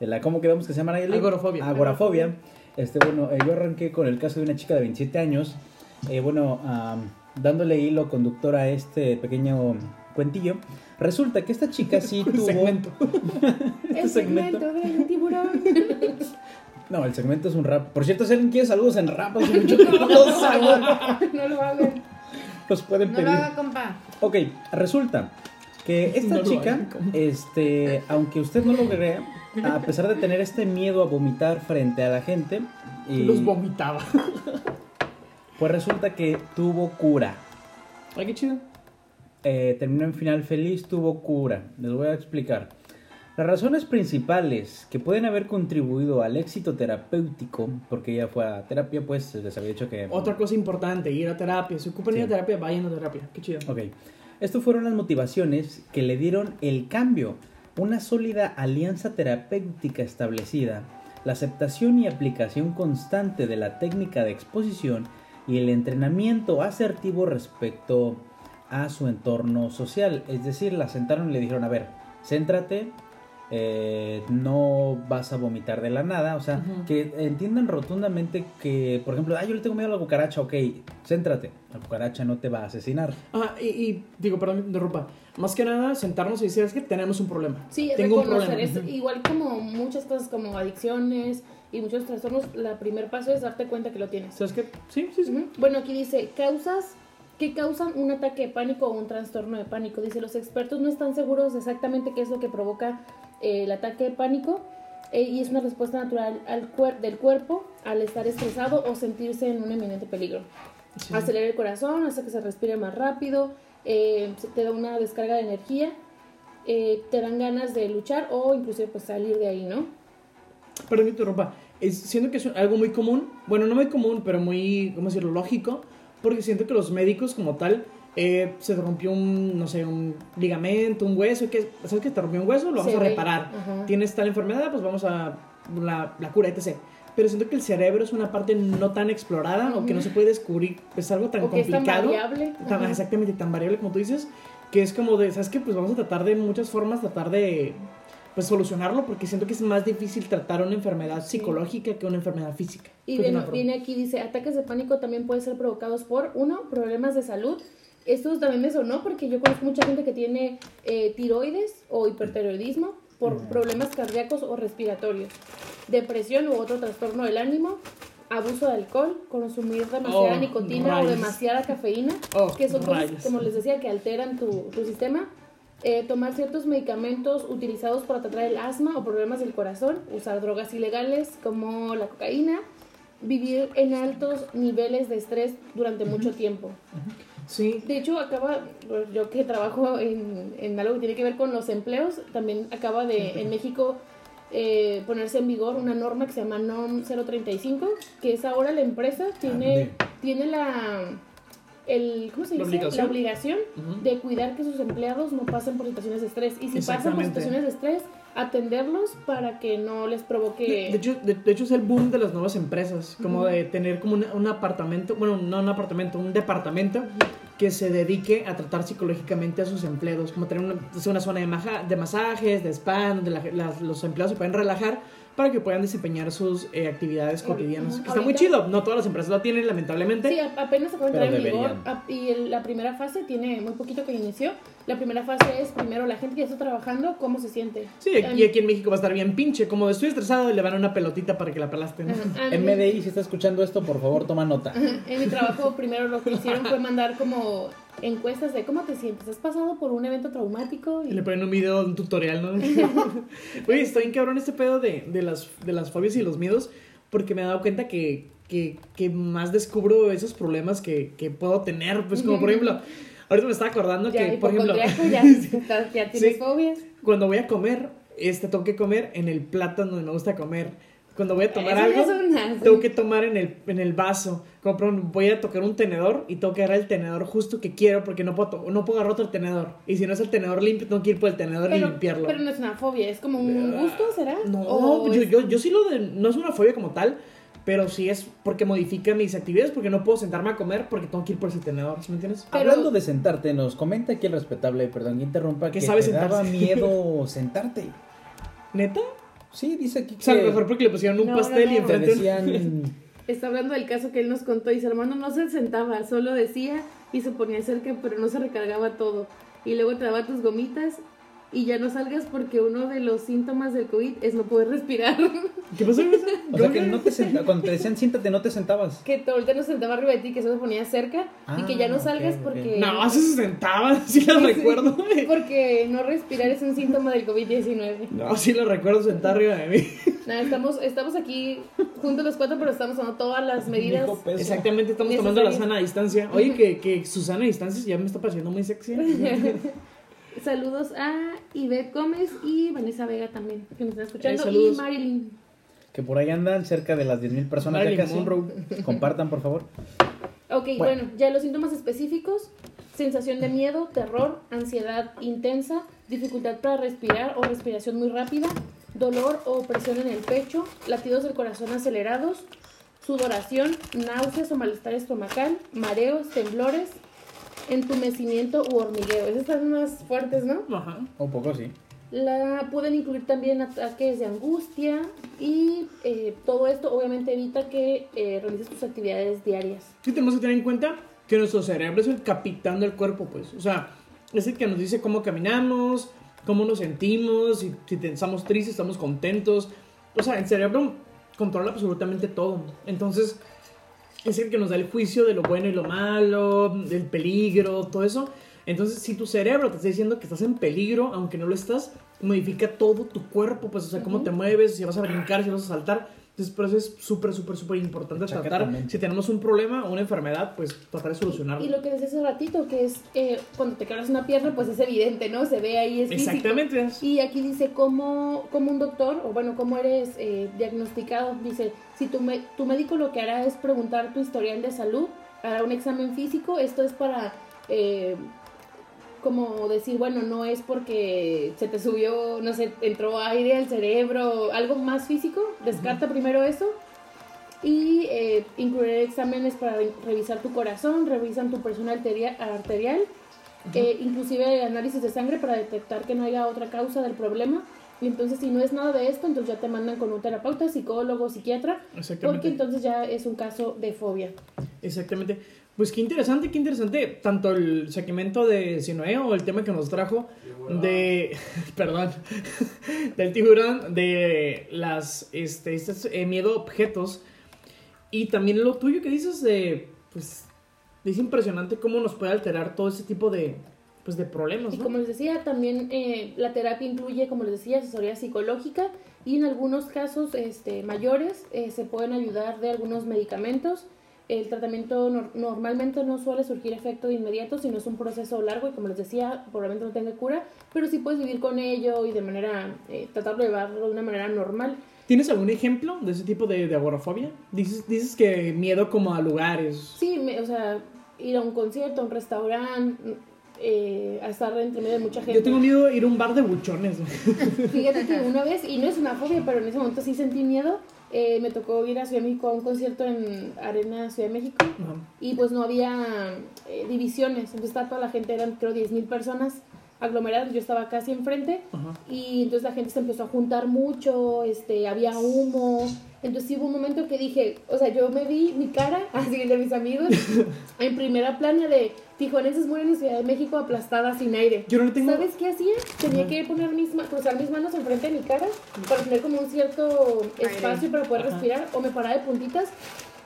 de la, ¿cómo quedamos que se llama? Agorafobia. Agorafobia. Este, bueno, eh, yo arranqué con el caso de una chica de 27 años, eh, bueno, dándole hilo conductor a este pequeño cuentillo. Resulta que esta chica sí tuvo... segmento. este el segmento, del tiburón. No, el segmento es un rap. Por cierto, si alguien quiere saludos en rap, No lo hagan. Los pueden pedir. No lo haga, compa. Ok, resulta que esta chica, este, aunque usted no lo crea, a pesar de tener este miedo a vomitar frente a la gente. Y, Los vomitaba. Pues resulta que tuvo cura. Ay, qué chido. Eh, terminó en final feliz, tuvo cura. Les voy a explicar. Las razones principales que pueden haber contribuido al éxito terapéutico, porque ella fue a terapia, pues les había dicho que... Otra cosa importante, ir a terapia. Si ocupan ir a terapia, vayan a terapia. Qué chido. Ok. Estas fueron las motivaciones que le dieron el cambio una sólida alianza terapéutica establecida, la aceptación y aplicación constante de la técnica de exposición y el entrenamiento asertivo respecto a su entorno social. Es decir, la sentaron y le dijeron, a ver, céntrate, eh, no vas a vomitar de la nada, o sea, que entiendan rotundamente que, por ejemplo, ah, yo le tengo miedo a la cucaracha, ok, céntrate, la cucaracha no te va a asesinar. Ah, y, digo, perdón, de ropa, más que nada sentarnos y decir, es que tenemos un problema. Sí, tengo un problema. Es, igual como muchas cosas como adicciones y muchos trastornos, el primer paso es darte cuenta que lo tienes. ¿Sabes qué? Sí, sí, sí. Bueno, aquí dice, causas que causan un ataque de pánico o un trastorno de pánico. Dice, los expertos no están seguros exactamente qué es lo que provoca el ataque de pánico eh, y es una respuesta natural al del cuerpo al estar estresado o sentirse en un eminente peligro. Acelera el corazón, hace que se respire más rápido, eh, te da una descarga de energía, eh, te dan ganas de luchar o inclusive pues salir de ahí, ¿no? Perdón, mi ropa. Es, siento que es algo muy común, bueno, no muy común, pero muy, ¿cómo decirlo?, lógico, porque siento que los médicos como tal eh, se te rompió un, no sé, un ligamento, un hueso, que, ¿sabes que te rompió un hueso? Lo vamos a reparar. Tienes tal enfermedad, pues vamos a la, la, cura, etc. Pero siento que el cerebro es una parte no tan explorada o que no se puede descubrir, es algo tan complicado. es tan variable. Tan, exactamente, tan variable como tú dices, que es como de, ¿sabes qué? Pues vamos a tratar de muchas formas, tratar de pues solucionarlo porque siento que es más difícil tratar una enfermedad psicológica que una enfermedad física. Y viene, aquí, dice, ataques de pánico también pueden ser provocados por, uno, problemas de salud, esto también me sonó porque yo conozco mucha gente que tiene eh, tiroides o hipertiroidismo por problemas cardíacos o respiratorios, depresión u otro trastorno del ánimo, abuso de alcohol, consumir demasiada oh, nicotina o demasiada cafeína, oh, que son cosas, como les decía, que alteran tu, sistema. Eh, tomar ciertos medicamentos utilizados para tratar el asma o problemas del corazón, usar drogas ilegales como la cocaína, vivir en altos niveles de estrés durante mucho tiempo. Sí. De hecho, acaba, yo que trabajo en, en algo que tiene que ver con los empleos, también acaba de, en México, eh, ponerse en vigor una norma que se llama NOM 035, que es ahora la empresa tiene, tiene la, el, ¿cómo se dice? la obligación, de cuidar que sus empleados no pasen por situaciones de estrés. Y si pasan por situaciones de estrés, atenderlos para que no les provoque... De, hecho, de, hecho, es el boom de las nuevas empresas, como de tener como un, apartamento, bueno, no un apartamento, un departamento que se dedique a tratar psicológicamente a sus empleados, como tener una, una zona de, de masajes, de spa, donde los empleados se pueden relajar para que puedan desempeñar sus eh, actividades cotidianas. está muy chido. No todas las empresas lo tienen, lamentablemente. Sí, apenas acaba de entrar en vigor. Y la primera fase tiene muy poquito que inició. La primera fase es primero la gente que está trabajando, cómo se siente. Sí, y aquí en México va a estar bien pinche. Como estoy estresado, le van a una pelotita para que la pelasten. En MDI, si está escuchando esto, por favor, toma nota. En mi trabajo, primero lo que hicieron fue mandar como encuestas de cómo te sientes. ¿Has pasado por un evento traumático? Y, le ponen un video, un tutorial, ¿no? Oye, estoy en cabrón este pedo de, de, las, de las fobias y los miedos porque me he dado cuenta que, que, que más descubro esos problemas que, que puedo tener. Pues como por ejemplo, ahorita me estaba acordando que, por ejemplo... Ya, ya tienes fobias. Cuando voy a comer, este, tengo que comer en el plato donde me gusta comer cuando voy a tomar algo, tengo que tomar en el, en el vaso. Como voy a tocar un tenedor y tengo que agarrar el tenedor justo que quiero porque no puedo, no puedo agarrar otro tenedor. Y si no es el tenedor limpio, tengo que ir por el tenedor y limpiarlo. Pero no es una fobia, es como un gusto, ¿será? No, yo, yo, yo, sí lo de. No es una fobia como tal, pero sí es porque modifica mis actividades, porque no puedo sentarme a comer porque tengo que ir por ese tenedor, ¿sí me entiendes? Hablando de sentarte, nos comenta aquí el respetable, perdón que interrumpa, que, sabes te daba miedo sentarte. ¿Neta? Sí, dice aquí que... O sea, a lo mejor porque le pusieron un pastel y enfrente... Decían... Está hablando del caso que él nos contó y su hermano no se sentaba, solo decía y se ponía cerca, pero no se recargaba todo. Y luego te daba tus gomitas y ya no salgas porque uno de los síntomas del COVID es no poder respirar. ¿Qué pasó? o sea, que no te sentabas, cuando te decían siéntate, no te sentabas. Que ahorita no se sentaba arriba de ti, que se ponía cerca y que ya no ah, salgas porque... No, así se sentaba, sí lo recuerdo. porque no respirar es un síntoma del COVID-19. No, sí lo recuerdo sentar arriba de mí. Nada, estamos, estamos aquí juntos los cuatro, pero estamos tomando todas las medidas. Exactamente, estamos tomando la sana distancia. Oye, que, que su sana distancia ya me está pareciendo muy sexy. Saludos a Ivette Gómez y Vanessa Vega también, que nos están escuchando, y Marilyn. Que por ahí andan cerca de las 10.000 personas de casi. Compartan, por favor. Ok, bueno. ya los síntomas específicos, sensación de miedo, terror, ansiedad intensa, dificultad para respirar o respiración muy rápida, dolor o presión en el pecho, latidos del corazón acelerados, sudoración, náuseas o malestar estomacal, mareos, temblores, entumecimiento u hormigueo. Esas están más fuertes, ¿no? Ajá. Un poco, sí. La, pueden incluir también ataques de angustia y eh, todo esto obviamente evita que eh, realices tus actividades diarias. Sí, tenemos que tener en cuenta que nuestro cerebro es el capitán del cuerpo, pues. O sea, es el que nos dice cómo caminamos, cómo nos sentimos, si, si estamos tristes, estamos contentos. O sea, el cerebro controla absolutamente todo. Entonces, es el que nos da el juicio de lo bueno y lo malo, del peligro, todo eso. Entonces, si tu cerebro te está diciendo que estás en peligro, aunque no lo estás, modifica todo tu cuerpo, pues, o sea, cómo te mueves, si vas a brincar, si vas a saltar. Entonces, por eso es súper, súper, súper importante tratar, si tenemos un problema o una enfermedad, pues tratar de solucionarlo. Y lo que decía hace ratito, que es eh, cuando te quebras una pierna, pues es evidente, ¿no? Se ve ahí, es Exactamente. Y aquí dice cómo, cómo un doctor, o bueno, cómo eres eh, diagnosticado. Dice, si tu, tu médico lo que hará es preguntar tu historial de salud, hará un examen físico, esto es para... Eh, como decir, bueno, no es porque se te subió, no sé, entró aire al cerebro, algo más físico, descarta primero eso y eh, incluir exámenes para revisar tu corazón, revisan tu presión arterial, eh, inclusive análisis de sangre para detectar que no haya otra causa del problema. Y entonces si no es nada de esto, entonces ya te mandan con un terapeuta, psicólogo, psiquiatra, porque entonces ya es un caso de fobia. Exactamente. Pues qué interesante, qué interesante. Tanto el segmento de Sinoé o el tema que nos trajo de. Perdón. del tiburón, de las. Este, este eh, miedo a objetos. Y también lo tuyo que dices de. Pues. Es impresionante cómo nos puede alterar todo ese tipo de. Pues de problemas. Y como les decía, también eh, la terapia incluye, como les decía, asesoría psicológica. Y en algunos casos este, mayores eh, se pueden ayudar de algunos medicamentos el tratamiento normalmente no suele surgir efecto de inmediato, sino es un proceso largo y como les decía, probablemente no tenga cura, pero sí puedes vivir con ello y de manera, eh, tratarlo de llevarlo de una manera normal. ¿Tienes algún ejemplo de ese tipo de, agorafobia? Dices, dices que miedo como a lugares. Sí, o sea, ir a un concierto, a un restaurante, eh, a estar entre medio de mucha gente. Yo tengo miedo de ir a un bar de buchones. Fíjate que una vez, y no es una fobia, pero en ese momento sí sentí miedo, eh, me tocó ir a Ciudad de México a un concierto en Arena Ciudad de México y pues no había eh, divisiones, entonces estaba toda la gente, eran creo 10.000 personas aglomeradas, yo estaba casi enfrente y entonces la gente se empezó a juntar mucho, este, había humo, entonces hubo un momento que dije, o sea, yo me vi mi cara, así de mis amigos, en primera plana de tijuanenses mueren en Ciudad de México aplastada sin aire. Yo no tengo... ¿Sabes qué hacía? Tenía que poner mis, cruzar mis manos enfrente de mi cara para tener como un cierto espacio para poder respirar o me paraba de puntitas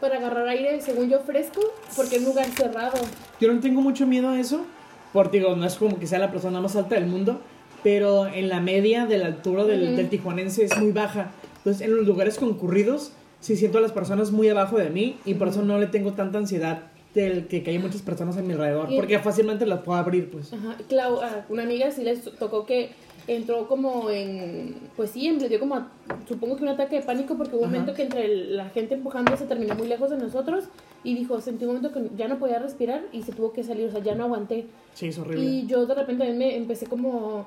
para agarrar aire, según yo, fresco, porque es un lugar cerrado. Yo no tengo mucho miedo a eso, porque digo, no es como que sea la persona más alta del mundo, pero en la media de la altura del, del tijuanense es muy baja. Entonces, en los lugares concurridos, sí siento a las personas muy abajo de mí y por eso no le tengo tanta ansiedad del que, que hay muchas personas a mi alrededor, porque fácilmente las puedo abrir, pues. Ajá, Clau, a una amiga sí les tocó que entró como en, pues sí, le dio como, supongo que un ataque de pánico, porque hubo un momento que entre la gente empujando se terminó muy lejos de nosotros y dijo, sentí un momento que ya no podía respirar y se tuvo que salir, o sea, ya no aguanté. Sí, es horrible. Y yo de repente me empecé como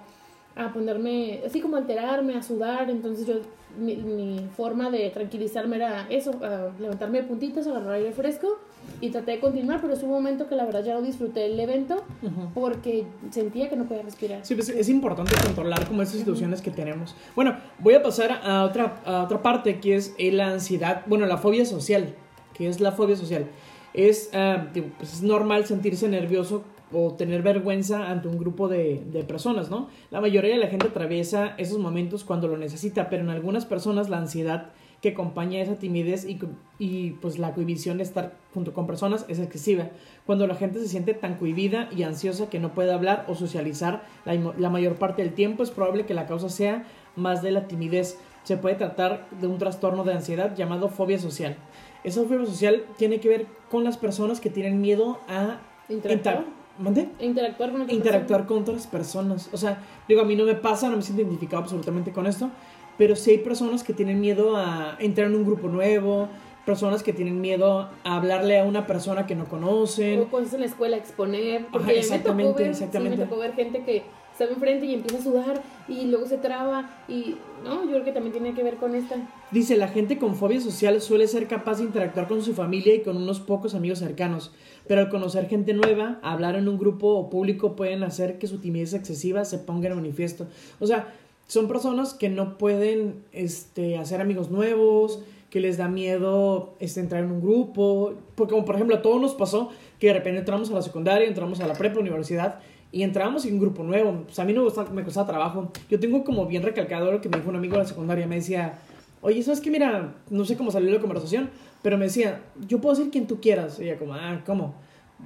a ponerme, así como alterarme, a sudar, entonces yo, mi, mi forma de tranquilizarme era eso, levantarme de puntitas, agarrar aire fresco y traté de continuar, pero es un momento que la verdad ya no disfruté el evento porque sentía que no podía respirar. Sí, pues es importante controlar como esas situaciones que tenemos. Bueno, voy a pasar a otra, a otra parte que es la ansiedad, bueno, la fobia social, que es la fobia social. Es, ah, pues es normal sentirse nervioso o tener vergüenza ante un grupo de, de, personas, ¿no? La mayoría de la gente atraviesa esos momentos cuando lo necesita, pero en algunas personas la ansiedad que acompaña esa timidez y, y pues la cohibición de estar junto con personas es excesiva. Cuando la gente se siente tan cohibida y ansiosa que no puede hablar o socializar la, la mayor parte del tiempo, es probable que la causa sea más de la timidez. Se puede tratar de un trastorno de ansiedad llamado fobia social. Esa fobia social tiene que ver con las personas que tienen miedo a Interactuar con otras Interactuar con otras personas. O sea, digo, a mí no me pasa, no me siento identificado absolutamente con esto, pero sí hay personas que tienen miedo a entrar en un grupo nuevo, personas que tienen miedo a hablarle a una persona que no conocen. O cosas en la escuela, exponer. Porque exactamente, exactamente. me tocó ver gente que estaba enfrente y empieza a sudar y luego se traba y no, yo creo que también tiene que ver con esta. Dice, la gente con fobia social suele ser capaz de interactuar con su familia y con unos pocos amigos cercanos, pero al conocer gente nueva, hablar en un grupo o público pueden hacer que su timidez excesiva se ponga en manifiesto. O sea, son personas que no pueden este, hacer amigos nuevos, que les da miedo este, entrar en un grupo. Porque, como por ejemplo, a todos nos pasó que de repente entramos a la secundaria, entramos a la prepa, universidad, y entramos en un grupo nuevo. Pues a mí no me costaba, me costaba trabajo. Yo tengo como bien recalcado lo que me dijo un amigo de la secundaria. Me decía, oye, ¿sabes qué? Mira, no sé cómo salió la conversación, pero me decía, yo puedo ser quien tú quieras. Y ella como, ah, ¿cómo?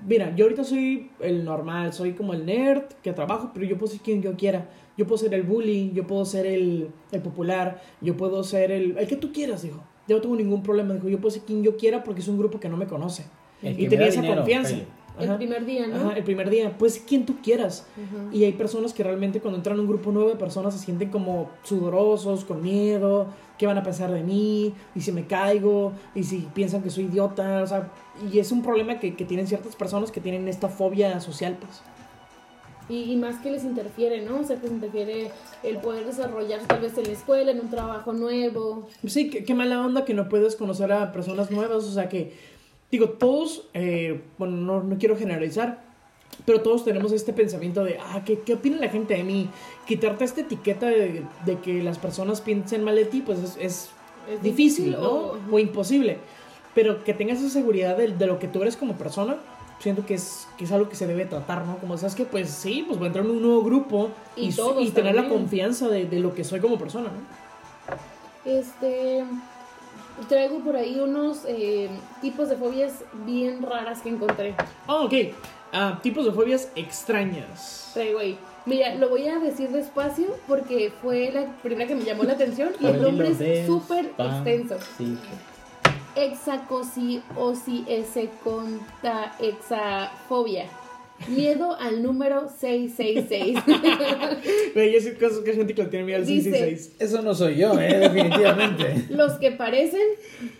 Mira, yo ahorita soy el normal, soy como el nerd que trabajo, pero yo puedo ser quien yo quiera. Yo puedo ser el bully, yo puedo ser el, el popular, yo puedo ser el, el que tú quieras, dijo. Yo no tengo ningún problema, dijo. Yo puedo ser quien yo quiera porque es un grupo que no me conoce. y tenía esa confianza. El primer día, ¿no? Ajá, el primer día. Pues quien tú quieras. Y hay personas que realmente cuando entran a un grupo nuevo de personas se sienten como sudorosos, con miedo. ¿Qué van a pensar de mí? ¿Y si me caigo? ¿Y si piensan que soy idiota? O sea, y es un problema que, que tienen ciertas personas que tienen esta fobia social, pues. Y, más que les interfiere, ¿no? O sea, que les interfiere el poder desarrollarse tal vez en la escuela, en un trabajo nuevo. Sí, qué, qué mala onda que no puedes conocer a personas nuevas, o sea que, digo, todos, eh, bueno, no, no, quiero generalizar, pero todos tenemos este pensamiento de, ah, ¿qué, qué opina la gente de mí? Quitarte esta etiqueta de, de que las personas piensen mal de ti, pues es, es, ¿Es difícil, ¿no? O, o, imposible. Pero que tengas esa seguridad de, de lo que tú eres como persona, siento que es, que es algo que se debe tratar, ¿no? Como sabes que, pues sí, pues voy a entrar en un nuevo grupo y, y, y tener la confianza de, de, lo que soy como persona, ¿no? Este. Traigo por ahí unos eh, tipos de fobias bien raras que encontré. Oh, ok. Uh, tipos de fobias extrañas. Traigo ahí. Mira, lo voy a decir despacio porque fue la primera que me llamó la atención y el nombre es súper extenso. Sí conta exafobia. Miedo al número 666. yo sé cosas que gente que lo tiene miedo al 666. Eso no soy yo, eh, definitivamente. Los que parecen,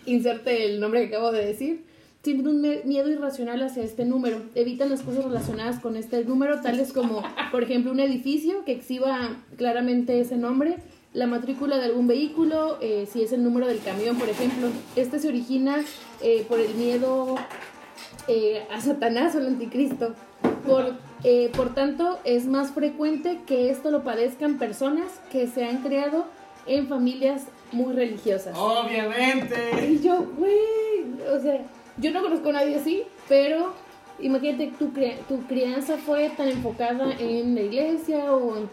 inserte el nombre que acabo de decir, tienen un miedo irracional hacia este número. Evitan las cosas relacionadas con este número, tales como, por ejemplo, un edificio que exhiba claramente ese nombre la matrícula de algún vehículo, eh, si es el número del camión, por ejemplo. Este se origina eh, por el miedo eh, a Satanás o al anticristo. Por, por tanto, es más frecuente que esto lo padezcan personas que se han creado en familias muy religiosas. Obviamente. Y yo, güey, o sea, yo no conozco a nadie así, pero imagínate, tu, tu crianza fue tan enfocada en la iglesia o en,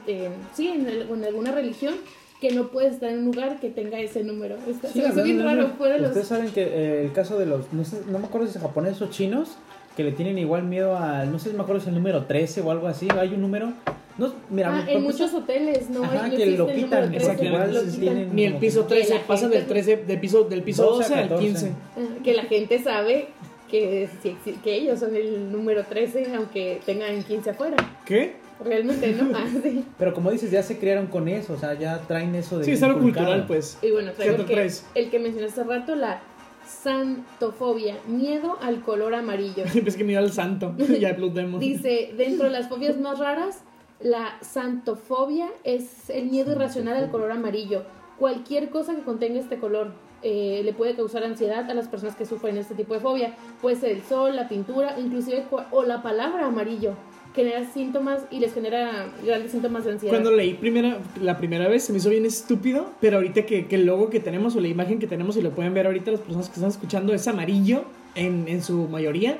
sí, en, en alguna religión que no puedes estar en un lugar que tenga ese número. Está, sí, se bien raro. Fuera Ustedes los... saben que eh, el caso de los, no, sé, no me acuerdo si es japoneses o chinos, que le tienen igual miedo al, no sé si me acuerdo si es el número 13 o algo así, hay un número... No, mira, ah, en muchos hoteles, ¿no? Ajá, que lo quitan, exacto, igual tienen Ni el piso 13, pasan del 13, del piso, del piso 12, 12 al 15. Ah, que la gente sabe que, que ellos son el número 13, aunque tengan 15 afuera. ¿Qué? Realmente no. Ah, sí. Pero como dices, ya se crearon con eso, o sea, ya traen eso de. Sí, es algo cultural, pues. Y bueno, traigo el que, el que mencioné hace rato, la santofobia, miedo al color amarillo. es que miedo al santo, ya explotemos. Dice, dentro de las fobias más raras, la santofobia es el miedo irracional al color amarillo. Cualquier cosa que contenga este color eh, le puede causar ansiedad a las personas que sufren este tipo de fobia. Puede ser el sol, la pintura, inclusive o la palabra amarillo genera síntomas y les genera grandes síntomas de ansiedad. Cuando leí primera, la primera vez se me hizo bien estúpido, pero ahorita que, que, el logo que tenemos o la imagen que tenemos y lo pueden ver ahorita las personas que están escuchando es amarillo en, en su mayoría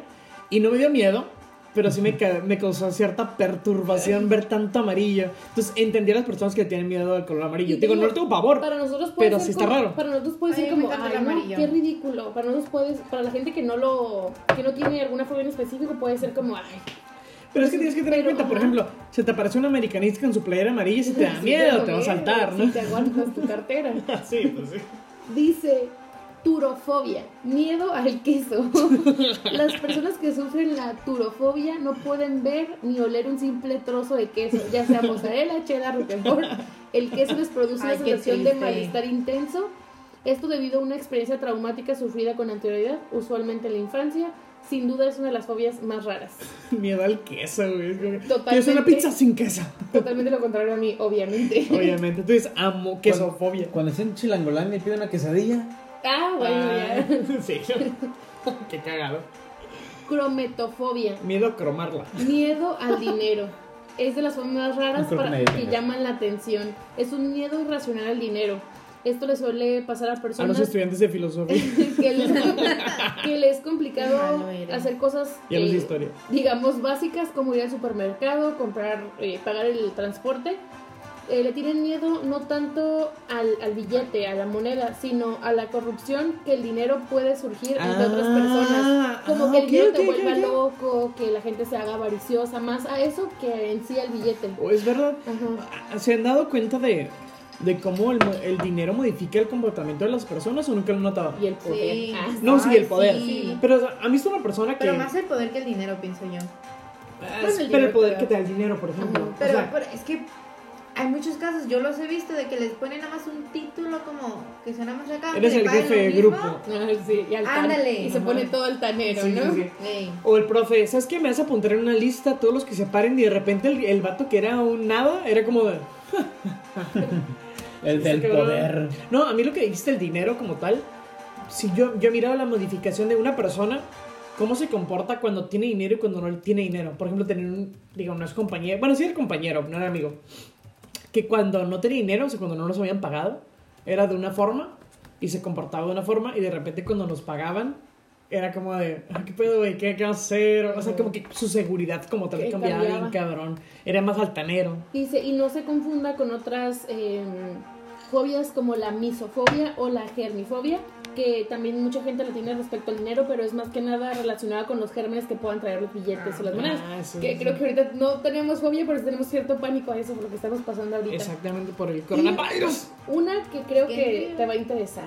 y no me dio miedo. Pero sí me, me causó cierta perturbación ver tanto amarillo. Entonces entendí a las personas que tienen miedo al color amarillo. Digo, no le tengo pavor. Para nosotros puede pero ser sí está como, raro. Para nosotros puede ser como, ay, no, qué ridículo. Para nosotros puede, para la gente que no lo, que no tiene alguna fobia en específico, puede ser como, ay, pero es que tienes que tener en cuenta, por ejemplo, se te aparece un americanista con su playera amarilla y si te da miedo, te va a saltar, ¿no? Si te aguantas tu cartera. sí, pues sí. Dice, turofobia, miedo al queso. Las personas que sufren la turofobia no pueden ver ni oler un simple trozo de queso, ya sea mozzarella, cheddar, roquefort. El queso les produce una sensación de malestar intenso. Esto debido a una experiencia traumática sufrida con anterioridad, usualmente en la infancia, sin duda es una de las fobias más raras. Miedo al queso, güey. Totalmente. Es una pizza sin queso. Totalmente lo contrario a mí, obviamente. Obviamente. Entonces amo quesofobia. Cuando, cuando en Chilangolán y pide una quesadilla. Ah, bueno, ah, ya. Sí. Qué cagado. Crometofobia. Miedo a cromarla. Miedo al dinero. es de las formas más raras para que llaman la atención. Es un miedo irracional al dinero. Esto le suele pasar a personas. A los estudiantes de filosofía. que, les, es complicado hacer cosas. Y a los de historia. Digamos, básicas como ir al supermercado, comprar, eh, pagar el transporte. Eh, le tienen miedo no tanto al, al, billete, a la moneda, sino a la corrupción que el dinero puede surgir entre otras ah, personas. Como que el dinero te vuelva loco, que la gente se haga avariciosa, más a eso que en sí al billete. O es verdad. ¿Se han dado cuenta de, de cómo el, el, dinero modifica el comportamiento de las personas o nunca lo han notado? Y el poder. Ah, no, sí, el poder. Pero a mí es una persona que... Pero más el poder que el dinero, pienso yo. pero el poder que te da el dinero, por ejemplo. pero, es que hay muchos casos, yo los he visto, de que les ponen nada más un título como que suena más acá. Eres el jefe de grupo. Ah, sí, y, Ándale. y se pone todo altanero, ¿no? O el profe, ¿sabes qué? Me vas a apuntar en una lista todos los que se paren y de repente el, el vato que era un nada era como de. el del poder. No, a mí lo que dijiste, el dinero como tal. Si yo, yo he mirado la modificación de una persona cómo se comporta cuando tiene dinero y cuando no tiene dinero. Por ejemplo, tener un, digamos, no es compañero, bueno, sí era compañero, no era amigo que cuando no tenía dinero, o sea, cuando no nos habían pagado, era de una forma y se comportaba de una forma y de repente cuando nos pagaban era como de, ¿qué pedo, güey? ¿Qué, ¿Qué hacer? O sea, como que su seguridad como tal cambiaba, bien, cabrón. Era más altanero. Dice, y no se confunda con otras em, fobias como la misofobia o la germifobia, que también mucha gente lo tiene respecto al dinero, pero es más que nada relacionada con los gérmenes que puedan traer los billetes o las monedas. Ah, que creo que ahorita no tenemos fobia, pero tenemos cierto pánico a eso por lo que estamos pasando ahorita. Exactamente por el coronavirus. una que creo que te va a interesar.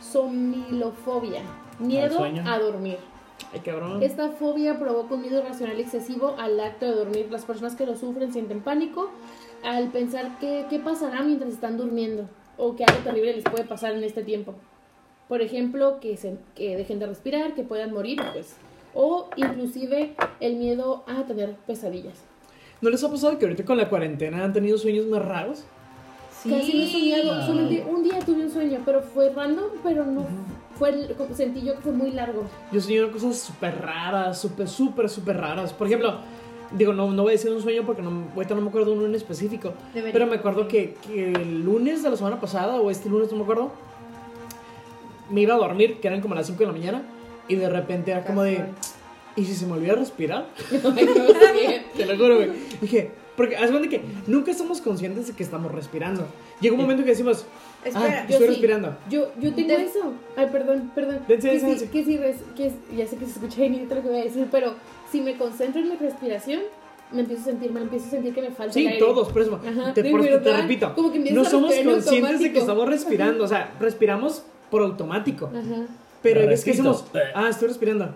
Somnilofobia. Miedo a dormir. Ay, cabrón. Esta fobia provoca un miedo irracional excesivo al acto de dormir. Las personas que lo sufren sienten pánico al pensar que, qué pasará mientras están durmiendo o qué algo terrible les puede pasar en este tiempo. Por ejemplo, que, se, que dejen de respirar, que puedan morir, pues. O inclusive el miedo a tener pesadillas. ¿No les ha pasado que ahorita con la cuarentena han tenido sueños más raros? Sí. Casi no he soñado. Solamente un día tuve un sueño, pero fue random, pero no. Fue, sentí yo que fue muy largo. Yo soñé cosas súper raras, súper, súper, súper raras. Por ejemplo, digo, no, no voy a decir un sueño porque no, ahorita no me acuerdo de uno en específico. Pero me acuerdo que, que, el lunes de la semana pasada, o este lunes, no me acuerdo, me iba a dormir, que eran como las 5 de la mañana, y de repente era como de, ¿y si se me olvida respirar? Te lo juro, güey. Dije, porque haz cuenta que nunca estamos conscientes de que estamos respirando. Llega un momento que decimos, Espera, ah, estoy respirando. Yo, yo tengo eso. Ay, perdón, perdón. que, si, que si que ya sé que se escucha bien lo que voy a decir, pero si me concentro en mi respiración, me empiezo a sentir, me empiezo a sentir que me falta sí, todos, por eso. te, te repito, no somos conscientes de que estamos respirando. O sea, respiramos por automático. Ajá. Pero es que decimos, ah, estoy respirando.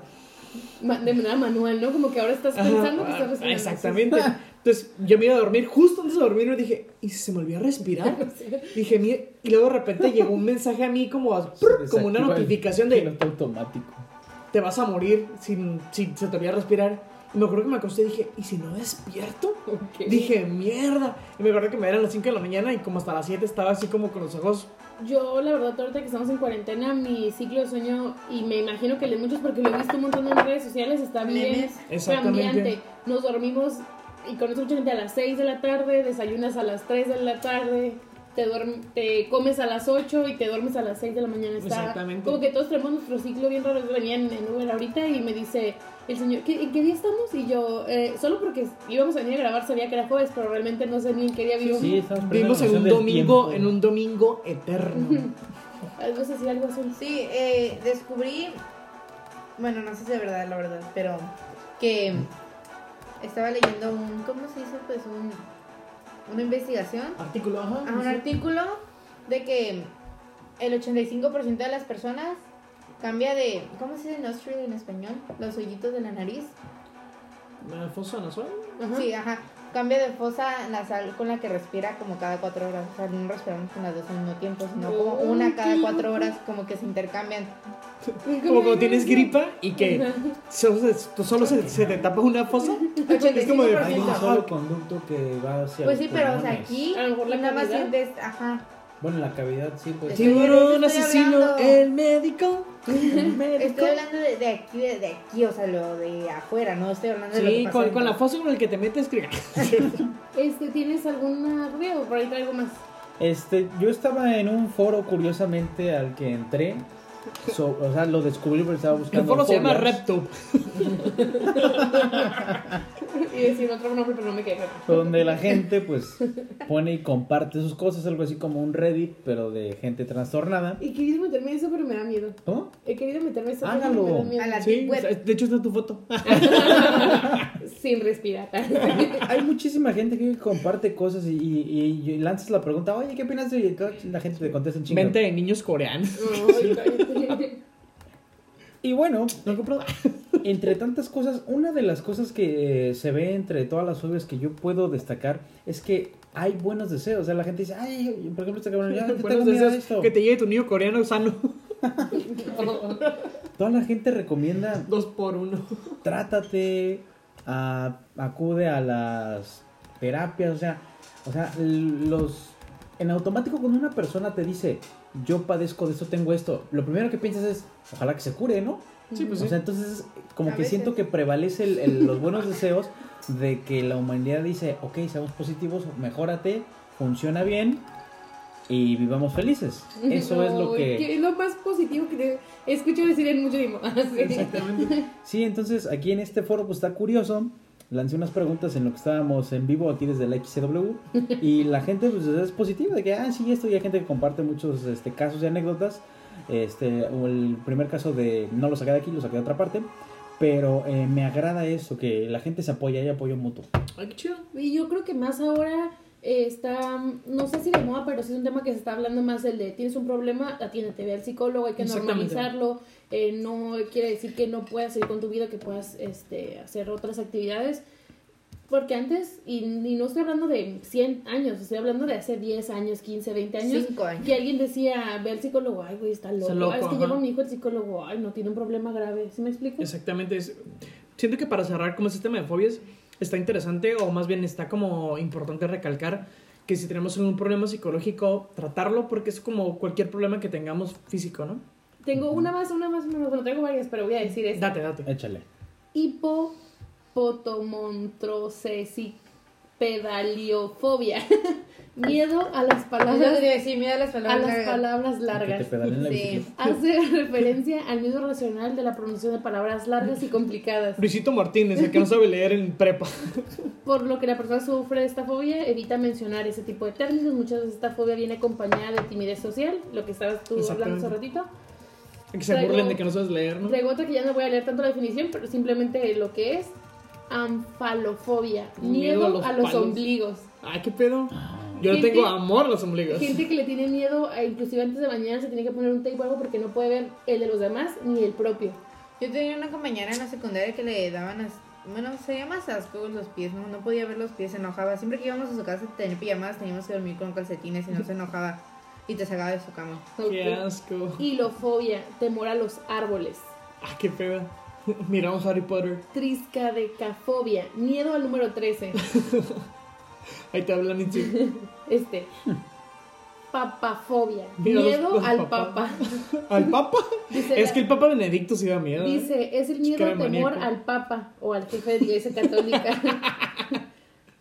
De manera manual, ¿no? Como que ahora estás pensando que estás respirando. Exactamente. Entonces yo me iba a dormir, justo antes de dormir me dije, ¿y si se me olvidó respirar? Dije, y luego de repente llegó un mensaje a mí como, como una notificación de... automático. Te vas a morir si, si se te olvida respirar. Me acuerdo que me acosté y dije, ¿y si no despierto? Dije, mierda. Y me acuerdo que me eran las 5 de la mañana y como hasta las 7 estaba así como con los ojos yo, la verdad, ahorita que estamos en cuarentena, mi ciclo de sueño, y me imagino que el de muchos, porque lo he visto un montón en redes sociales, está bien cambiante. Nos dormimos y con mucha gente a las 6 de la tarde, desayunas a las 3 de la tarde, te, te comes a las 8 y te duermes a las 6 de la mañana. Exactamente. Como que todos tenemos nuestro ciclo bien raro. Venía en, en Uber ahorita y me dice el señor, ¿qué, ¿en qué día estamos? Y yo, eh, solo porque íbamos a venir a grabar sabía que era jueves, pero realmente no sé ni en qué día vivimos. Sí, vivimos en un domingo, en un domingo eterno. algo así, algo así. Sí, eh, descubrí, bueno, no sé si es verdad, la verdad, pero que estaba leyendo un, ¿cómo se dice? Pues un una investigación. Artículo, ajá. un artículo de que el 85% de las personas cambia de. ¿Cómo se dice nostril en español? Los hoyitos de la nariz. ¿La fosa nasal? Sí, ajá. Cambia de fosa nasal con la que respira como cada cuatro horas. O sea, no respiramos con las dos al mismo tiempo, sino como una cada cuatro horas, como que se intercambian. Como cuando tienes gripa y que solo, se, se, te tapa una fosa. Es como de un solo conducto que va hacia Pues sí, pero o sea, aquí nada más sientes, ajá. Bueno, la cavidad sí, pues. Tiburón asesino, el médico. El médico. Estoy hablando de, de aquí, de, de, aquí, o sea, lo de afuera, no estoy hablando de lo que pasa con, con la fosa con el que te metes, creo. este, ¿tienes alguna rueda o por ahí traigo más? Este, yo estaba en un foro curiosamente al que entré o sea, lo descubrí porque estaba buscando. El foro se llama Repto. y decir otro nombre, pero no me quedo. Donde la gente, pues, pone y comparte sus cosas, algo así como un Reddit, pero de gente trastornada. Y querido meterme eso, pero me da miedo. ¿Cómo? He querido meterme eso, Hágalo. pero me da miedo. Sí, de hecho está tu foto. Sin respirar. Hay muchísima gente que comparte cosas y, y, lanzas la pregunta, oye, ¿qué opinas de la gente te contesta en chingada? Mente de niños coreanos. Y bueno, entre tantas cosas, una de las cosas que se ve entre todas las fobias que yo puedo destacar es que hay buenos deseos. O sea, la gente dice, ay, por ejemplo, este cabrón, ya, buenos deseos, esto. Que te llegue tu niño coreano sano. Toda la gente recomienda. Dos por uno. Trátate, acude a las terapias, o sea, o sea, los. En automático, cuando una persona te dice, yo padezco de esto, tengo esto, lo primero que piensas es, ojalá que se cure, ¿no? Sí, pues o sea, entonces, como que siento que prevalece los buenos deseos de que la humanidad dice, ok, seamos positivos, mejórate, funciona bien y vivamos felices. Eso es lo que... Es lo más positivo que te escucho decir en mucho tiempo. Exactamente. Sí, entonces aquí en este foro pues está curioso lancé unas preguntas en lo que estábamos en vivo aquí desde la XCW y la gente pues, es positiva de que, ah, sí, esto y hay gente que comparte muchos este, casos y anécdotas. Este, el primer caso de no lo saqué de aquí, lo saqué de otra parte. Pero eh, me agrada eso, que la gente se apoya y apoyo mutuo. Ay, qué chido. Y yo creo que más ahora eh, está, no sé si de moda, pero sí es un tema que se está hablando más el de tienes un problema, atiéndete, ve al psicólogo, hay que normalizarlo. Eh, no quiere decir que no puedas seguir con tu vida, que puedas este, hacer otras actividades. Porque antes, y, no estoy hablando de 100 años, estoy hablando de hace 10 años, 15, 20 años. Que alguien decía, ve al psicólogo, ay, güey, está loco. es que lleva mi hijo al psicólogo, ay, no tiene un problema grave. ¿Sí me explico? Exactamente. siento que para cerrar como sistema de fobias, está interesante, o más bien está como importante recalcar que si tenemos un problema psicológico, tratarlo, porque es como cualquier problema que tengamos físico, ¿no? Tengo una más, una más, bueno, tengo varias, pero voy a decir esta. Date, date. Échale. Hipopotomontrosesipedaliofobia. miedo a las palabras. Sí, miedo a las palabras, a las palabras largas. Sí. Hace referencia al miedo racional de la pronunciación de palabras largas y complicadas. Luisito Martínez, el que no sabe leer en prepa. Por lo que la persona sufre de esta fobia, evita mencionar ese tipo de términos. Muchas veces esta fobia viene acompañada de timidez social, lo que estabas tú hablando hace ratito. Que se burlen de que no sabes leer, ¿no? Traigo que ya no voy a leer tanto la definición, pero simplemente lo que es anfalofobia, miedo, a los, ombligos. Ay, qué pedo. Yo tengo amor a los ombligos. Gente que le tiene miedo, inclusive antes de bañarse, tiene que poner un tape o algo porque no puede ver el de los demás ni el propio. Yo tenía una compañera en la secundaria que le daban, bueno, se llama asco los pies, ¿no? No podía ver los pies, se enojaba. Siempre que íbamos a su casa a tener pijamas, teníamos que dormir con calcetines y no se enojaba y te sacaba de su cama. Qué asco. Hilofobia, temor a los árboles. Ah, qué feo. Miramos Harry Potter. Triscadecafobia, miedo al número 13. Ahí te hablan Este. Papafobia, miedo al papa. ¿Al papa? es que el papa Benedicto sí da miedo. ¿eh? Dice, es el miedo temor al papa o al jefe de la iglesia católica.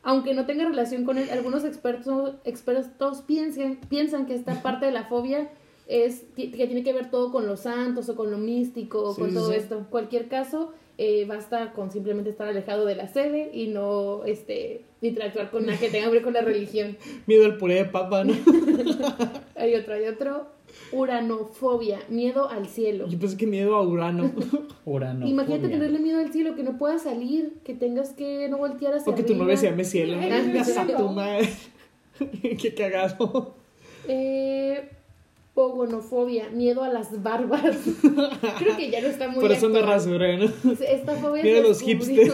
Aunque no tenga relación con él, algunos expertos, expertos piensan, piensan que esta parte de la fobia es que tiene que ver todo con los santos o con lo místico o con todo esto. Cualquier caso, eh, basta con simplemente estar alejado de la sede y no este, interactuar con nada que tenga que ver con la religión. Miedo al puré de papa, ¿no? hay otro, hay otro. Uranofobia, miedo al cielo. Yo pensé que miedo a Urano. Urano. Imagínate tenerle miedo al cielo, que no puedas salir, que tengas que no voltear hacia O que tu novia se llame cielo. a tu madre. Qué cagado. Eh, pogonofobia, miedo a las barbas. Creo que ya no está muy Pero son de rasura, ¿no? Esta fobia Miedo a los hipsters.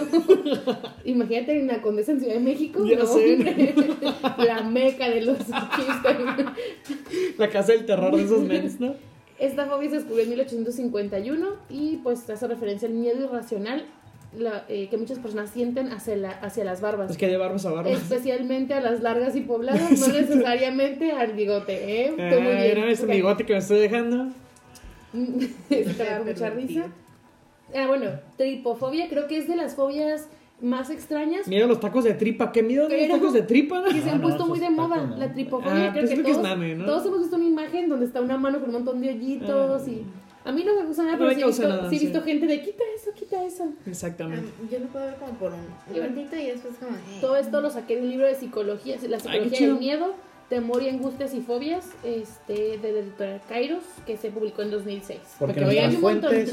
Imagínate en la Condesa en Ciudad de México. Ya sé. la meca de los hipsters. La casa del terror de esos mens, ¿no? Esta fobia se descubrió en 1851 y pues hace referencia al miedo irracional eh, que muchas personas sienten hacia, la, hacia las barbas. Es que de barbas a barbas. Especialmente a las largas y pobladas, no necesariamente al bigote, ¿eh? Estoy muy bien. ese bigote que me estoy dejando. Está mucha risa. Ah, bueno, tripofobia creo que es de las fobias más extrañas. Mira los tacos de tripa, qué miedo de los tacos de tripa. Que se han puesto muy de moda, la tripofobia. Ah, creo pues que, todos, ¿no? todos hemos visto una imagen donde está una mano con un montón de hoyitos ah. y... A mí no me gusta nada, pero sí, he visto, sí he visto gente de quita eso, quita eso. Exactamente. yo lo puedo ver como por un levantito y después como... Eh. Todo esto lo saqué de un libro de psicología, la psicología del miedo Temor y Angustias y Fobias, este, de la editorial Kairos, que se publicó en 2006. para que, vayan,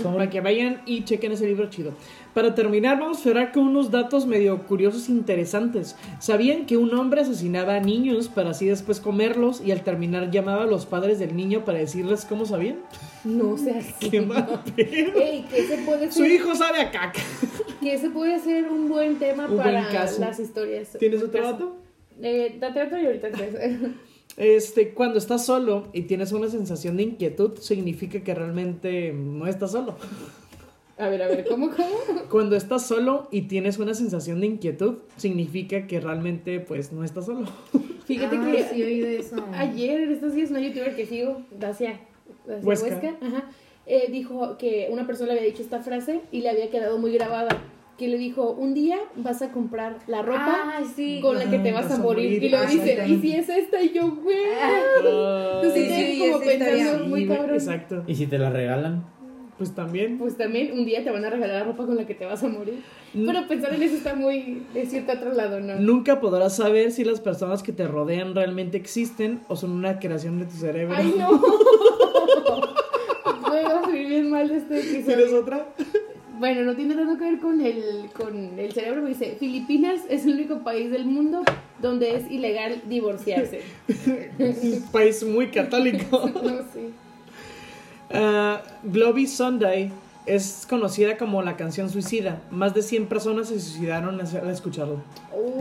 para que vayan y chequen ese libro chido. Para terminar, vamos a cerrar con unos datos medio curiosos e interesantes. ¿Sabían que un hombre asesinaba a niños para así después comerlos y al terminar llamaba a los padres del niño para decirles cómo sabían? No sé así. Qué mal Ey, que se puede Su hijo sabe a caca. Que ese puede ser un buen tema para las historias. ¿Tienes otro dato? Eh, date otro y ahorita tres. Este, cuando estás solo y tienes una sensación de inquietud, significa que realmente no estás solo. A ver, a ver, ¿cómo, cómo? Cuando estás solo y tienes una sensación de inquietud, significa que realmente, pues, no estás solo. Fíjate ah, que sí, oí de eso. ayer, estos días, una youtuber que sigo, Dacia, Huesca, ajá, eh, dijo que una persona le había dicho esta frase y le había quedado muy grabada que le dijo, un día vas a comprar la ropa con la que te vas, a, morir. Y lo dice, ¿y si es esta? Y yo, güey. Ah, Entonces sí, como pensando muy cabrón. Exacto. ¿Y si te la regalan? Pues también. Pues también un día te van a regalar la ropa con la que te vas a morir. Pero pensar en eso está muy de cierto otro lado, ¿no? Nunca podrás saber si las personas que te rodean realmente existen o son una creación de tu cerebro. ¡Ay, no! Voy a subir bien mal de este episodio. ¿Tienes otra? Bueno, no tiene nada que ver con el, con el cerebro, dice, Filipinas es el único país del mundo donde es ilegal divorciarse. Un país muy católico. no, sí. Uh, Sunday es conocida como la canción suicida. Más de 100 personas se suicidaron al escucharlo.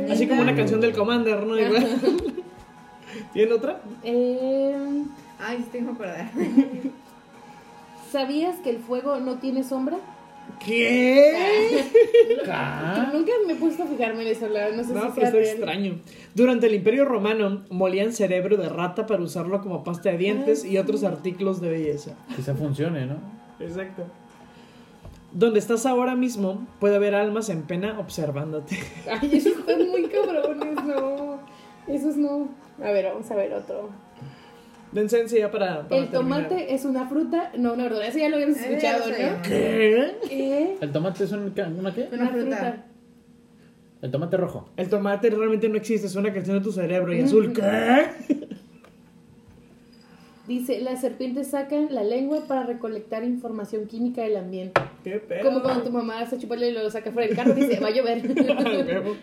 Así como una canción del Commander, ¿no? Igual. ¿Tiene otra? Eh... Ay, tengo acordar. ¿Sabías que el fuego no tiene sombra? ¿Qué? Nunca me he puesto a fijarme en eso, no sé no, pero está extraño. Durante el Imperio Romano molían cerebro de rata para usarlo como pasta de dientes y otros artículos de belleza. Quizá funcione, ¿no? Exacto. Donde estás ahora mismo puede haber almas en pena observándote. Ay, esos están muy cabrones, no. Esos no. A ver, vamos a ver otro. Dense ya para, El tomate es una fruta, no una verdura. Eso ya lo habíamos eh, escuchado, ¿no? ¿Qué? ¿Qué? ¿El tomate es un, una qué? Una, fruta. El tomate rojo. El tomate realmente no existe, es una creación de tu cerebro. ¿Y azul qué? Dice, las serpientes sacan la lengua para recolectar información química del ambiente. ¿Qué pedo? Como cuando tu mamá se chupa y lo saca fuera del carro y dice, va a llover.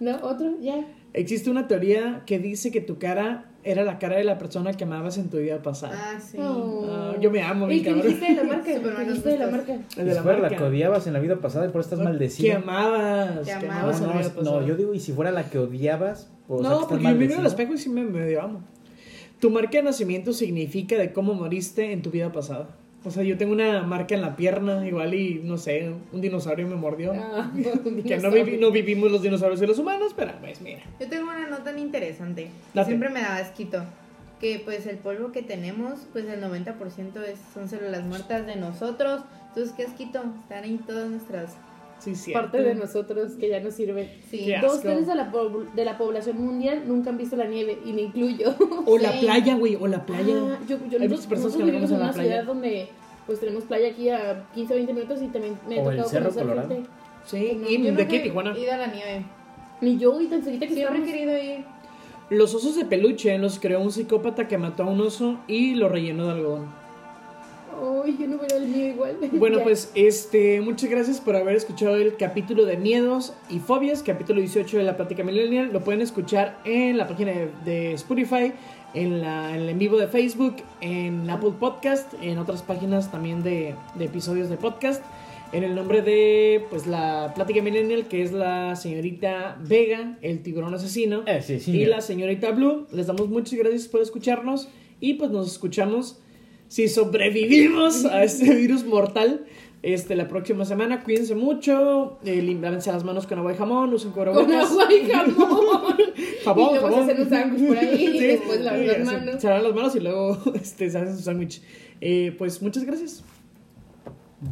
¿No? ¿Otro? Ya. Existe una teoría que dice que tu cara era la cara de la persona que amabas en tu vida pasada. Ah, sí. Oh. Ah, yo me amo, mi cabrón. dijiste de la marca? ¿Qué dijiste de la marca? El de la marca. la que odiabas en la vida pasada y por eso estás maldecida. Que amabas. Que amabas. No, no, yo digo, y si fuera la que odiabas, pues, no, porque yo me miro al espejo y sí me medio amo. Tu marca de nacimiento significa de cómo moriste en tu vida pasada. O sea, yo tengo una marca en la pierna, igual y no sé, un dinosaurio me mordió. Ah, que no, no, vivimos los dinosaurios y los humanos, pero pues mira. Yo tengo una nota interesante. Siempre me daba asquito. Que pues el polvo que tenemos, pues el 90% es, son células muertas de nosotros. Entonces, qué asquito. Están ahí todas nuestras Sí, parte de nosotros que ya no sirve. Sí. Dos tercios de la, de la población mundial nunca han visto la nieve, y me incluyo. O la playa, güey, o la playa. Ah, yo, yo, Hay muchas personas que vivimos en una ciudad donde pues tenemos playa aquí a 15 o 20 minutos y también me he tocado el Cerro Colorado. Gente. Sí, y de qué Tijuana. Ir a la nieve. Ni yo, y tan cerquita que siempre he querido ir. Los osos de peluche los creó un psicópata que mató a un oso y lo rellenó de algodón. Uy, yo no veo el mío igual. Bueno, pues este, muchas gracias por haber escuchado el capítulo de miedos y fobias, capítulo 18 de la plática millennial. Lo pueden escuchar en la página de, Spotify, en, la, en el en vivo de Facebook, en Apple Podcast, en otras páginas también de, de episodios de podcast. En el nombre de pues la plática millennial, que es la señorita Vega, el tiburón asesino, eh, sí, y la señorita Blue. Les damos muchas gracias por escucharnos y pues nos escuchamos si sobrevivimos a este virus mortal este, la próxima semana. Cuídense mucho. Eh, lávense las manos con agua y jamón. Usen cubrebocas. Con agua y jamón. jabón, y jabón. un sándwich por ahí y después lavan las manos. Se, se lavan las manos y luego este, se hacen su sándwich. Eh, pues muchas gracias.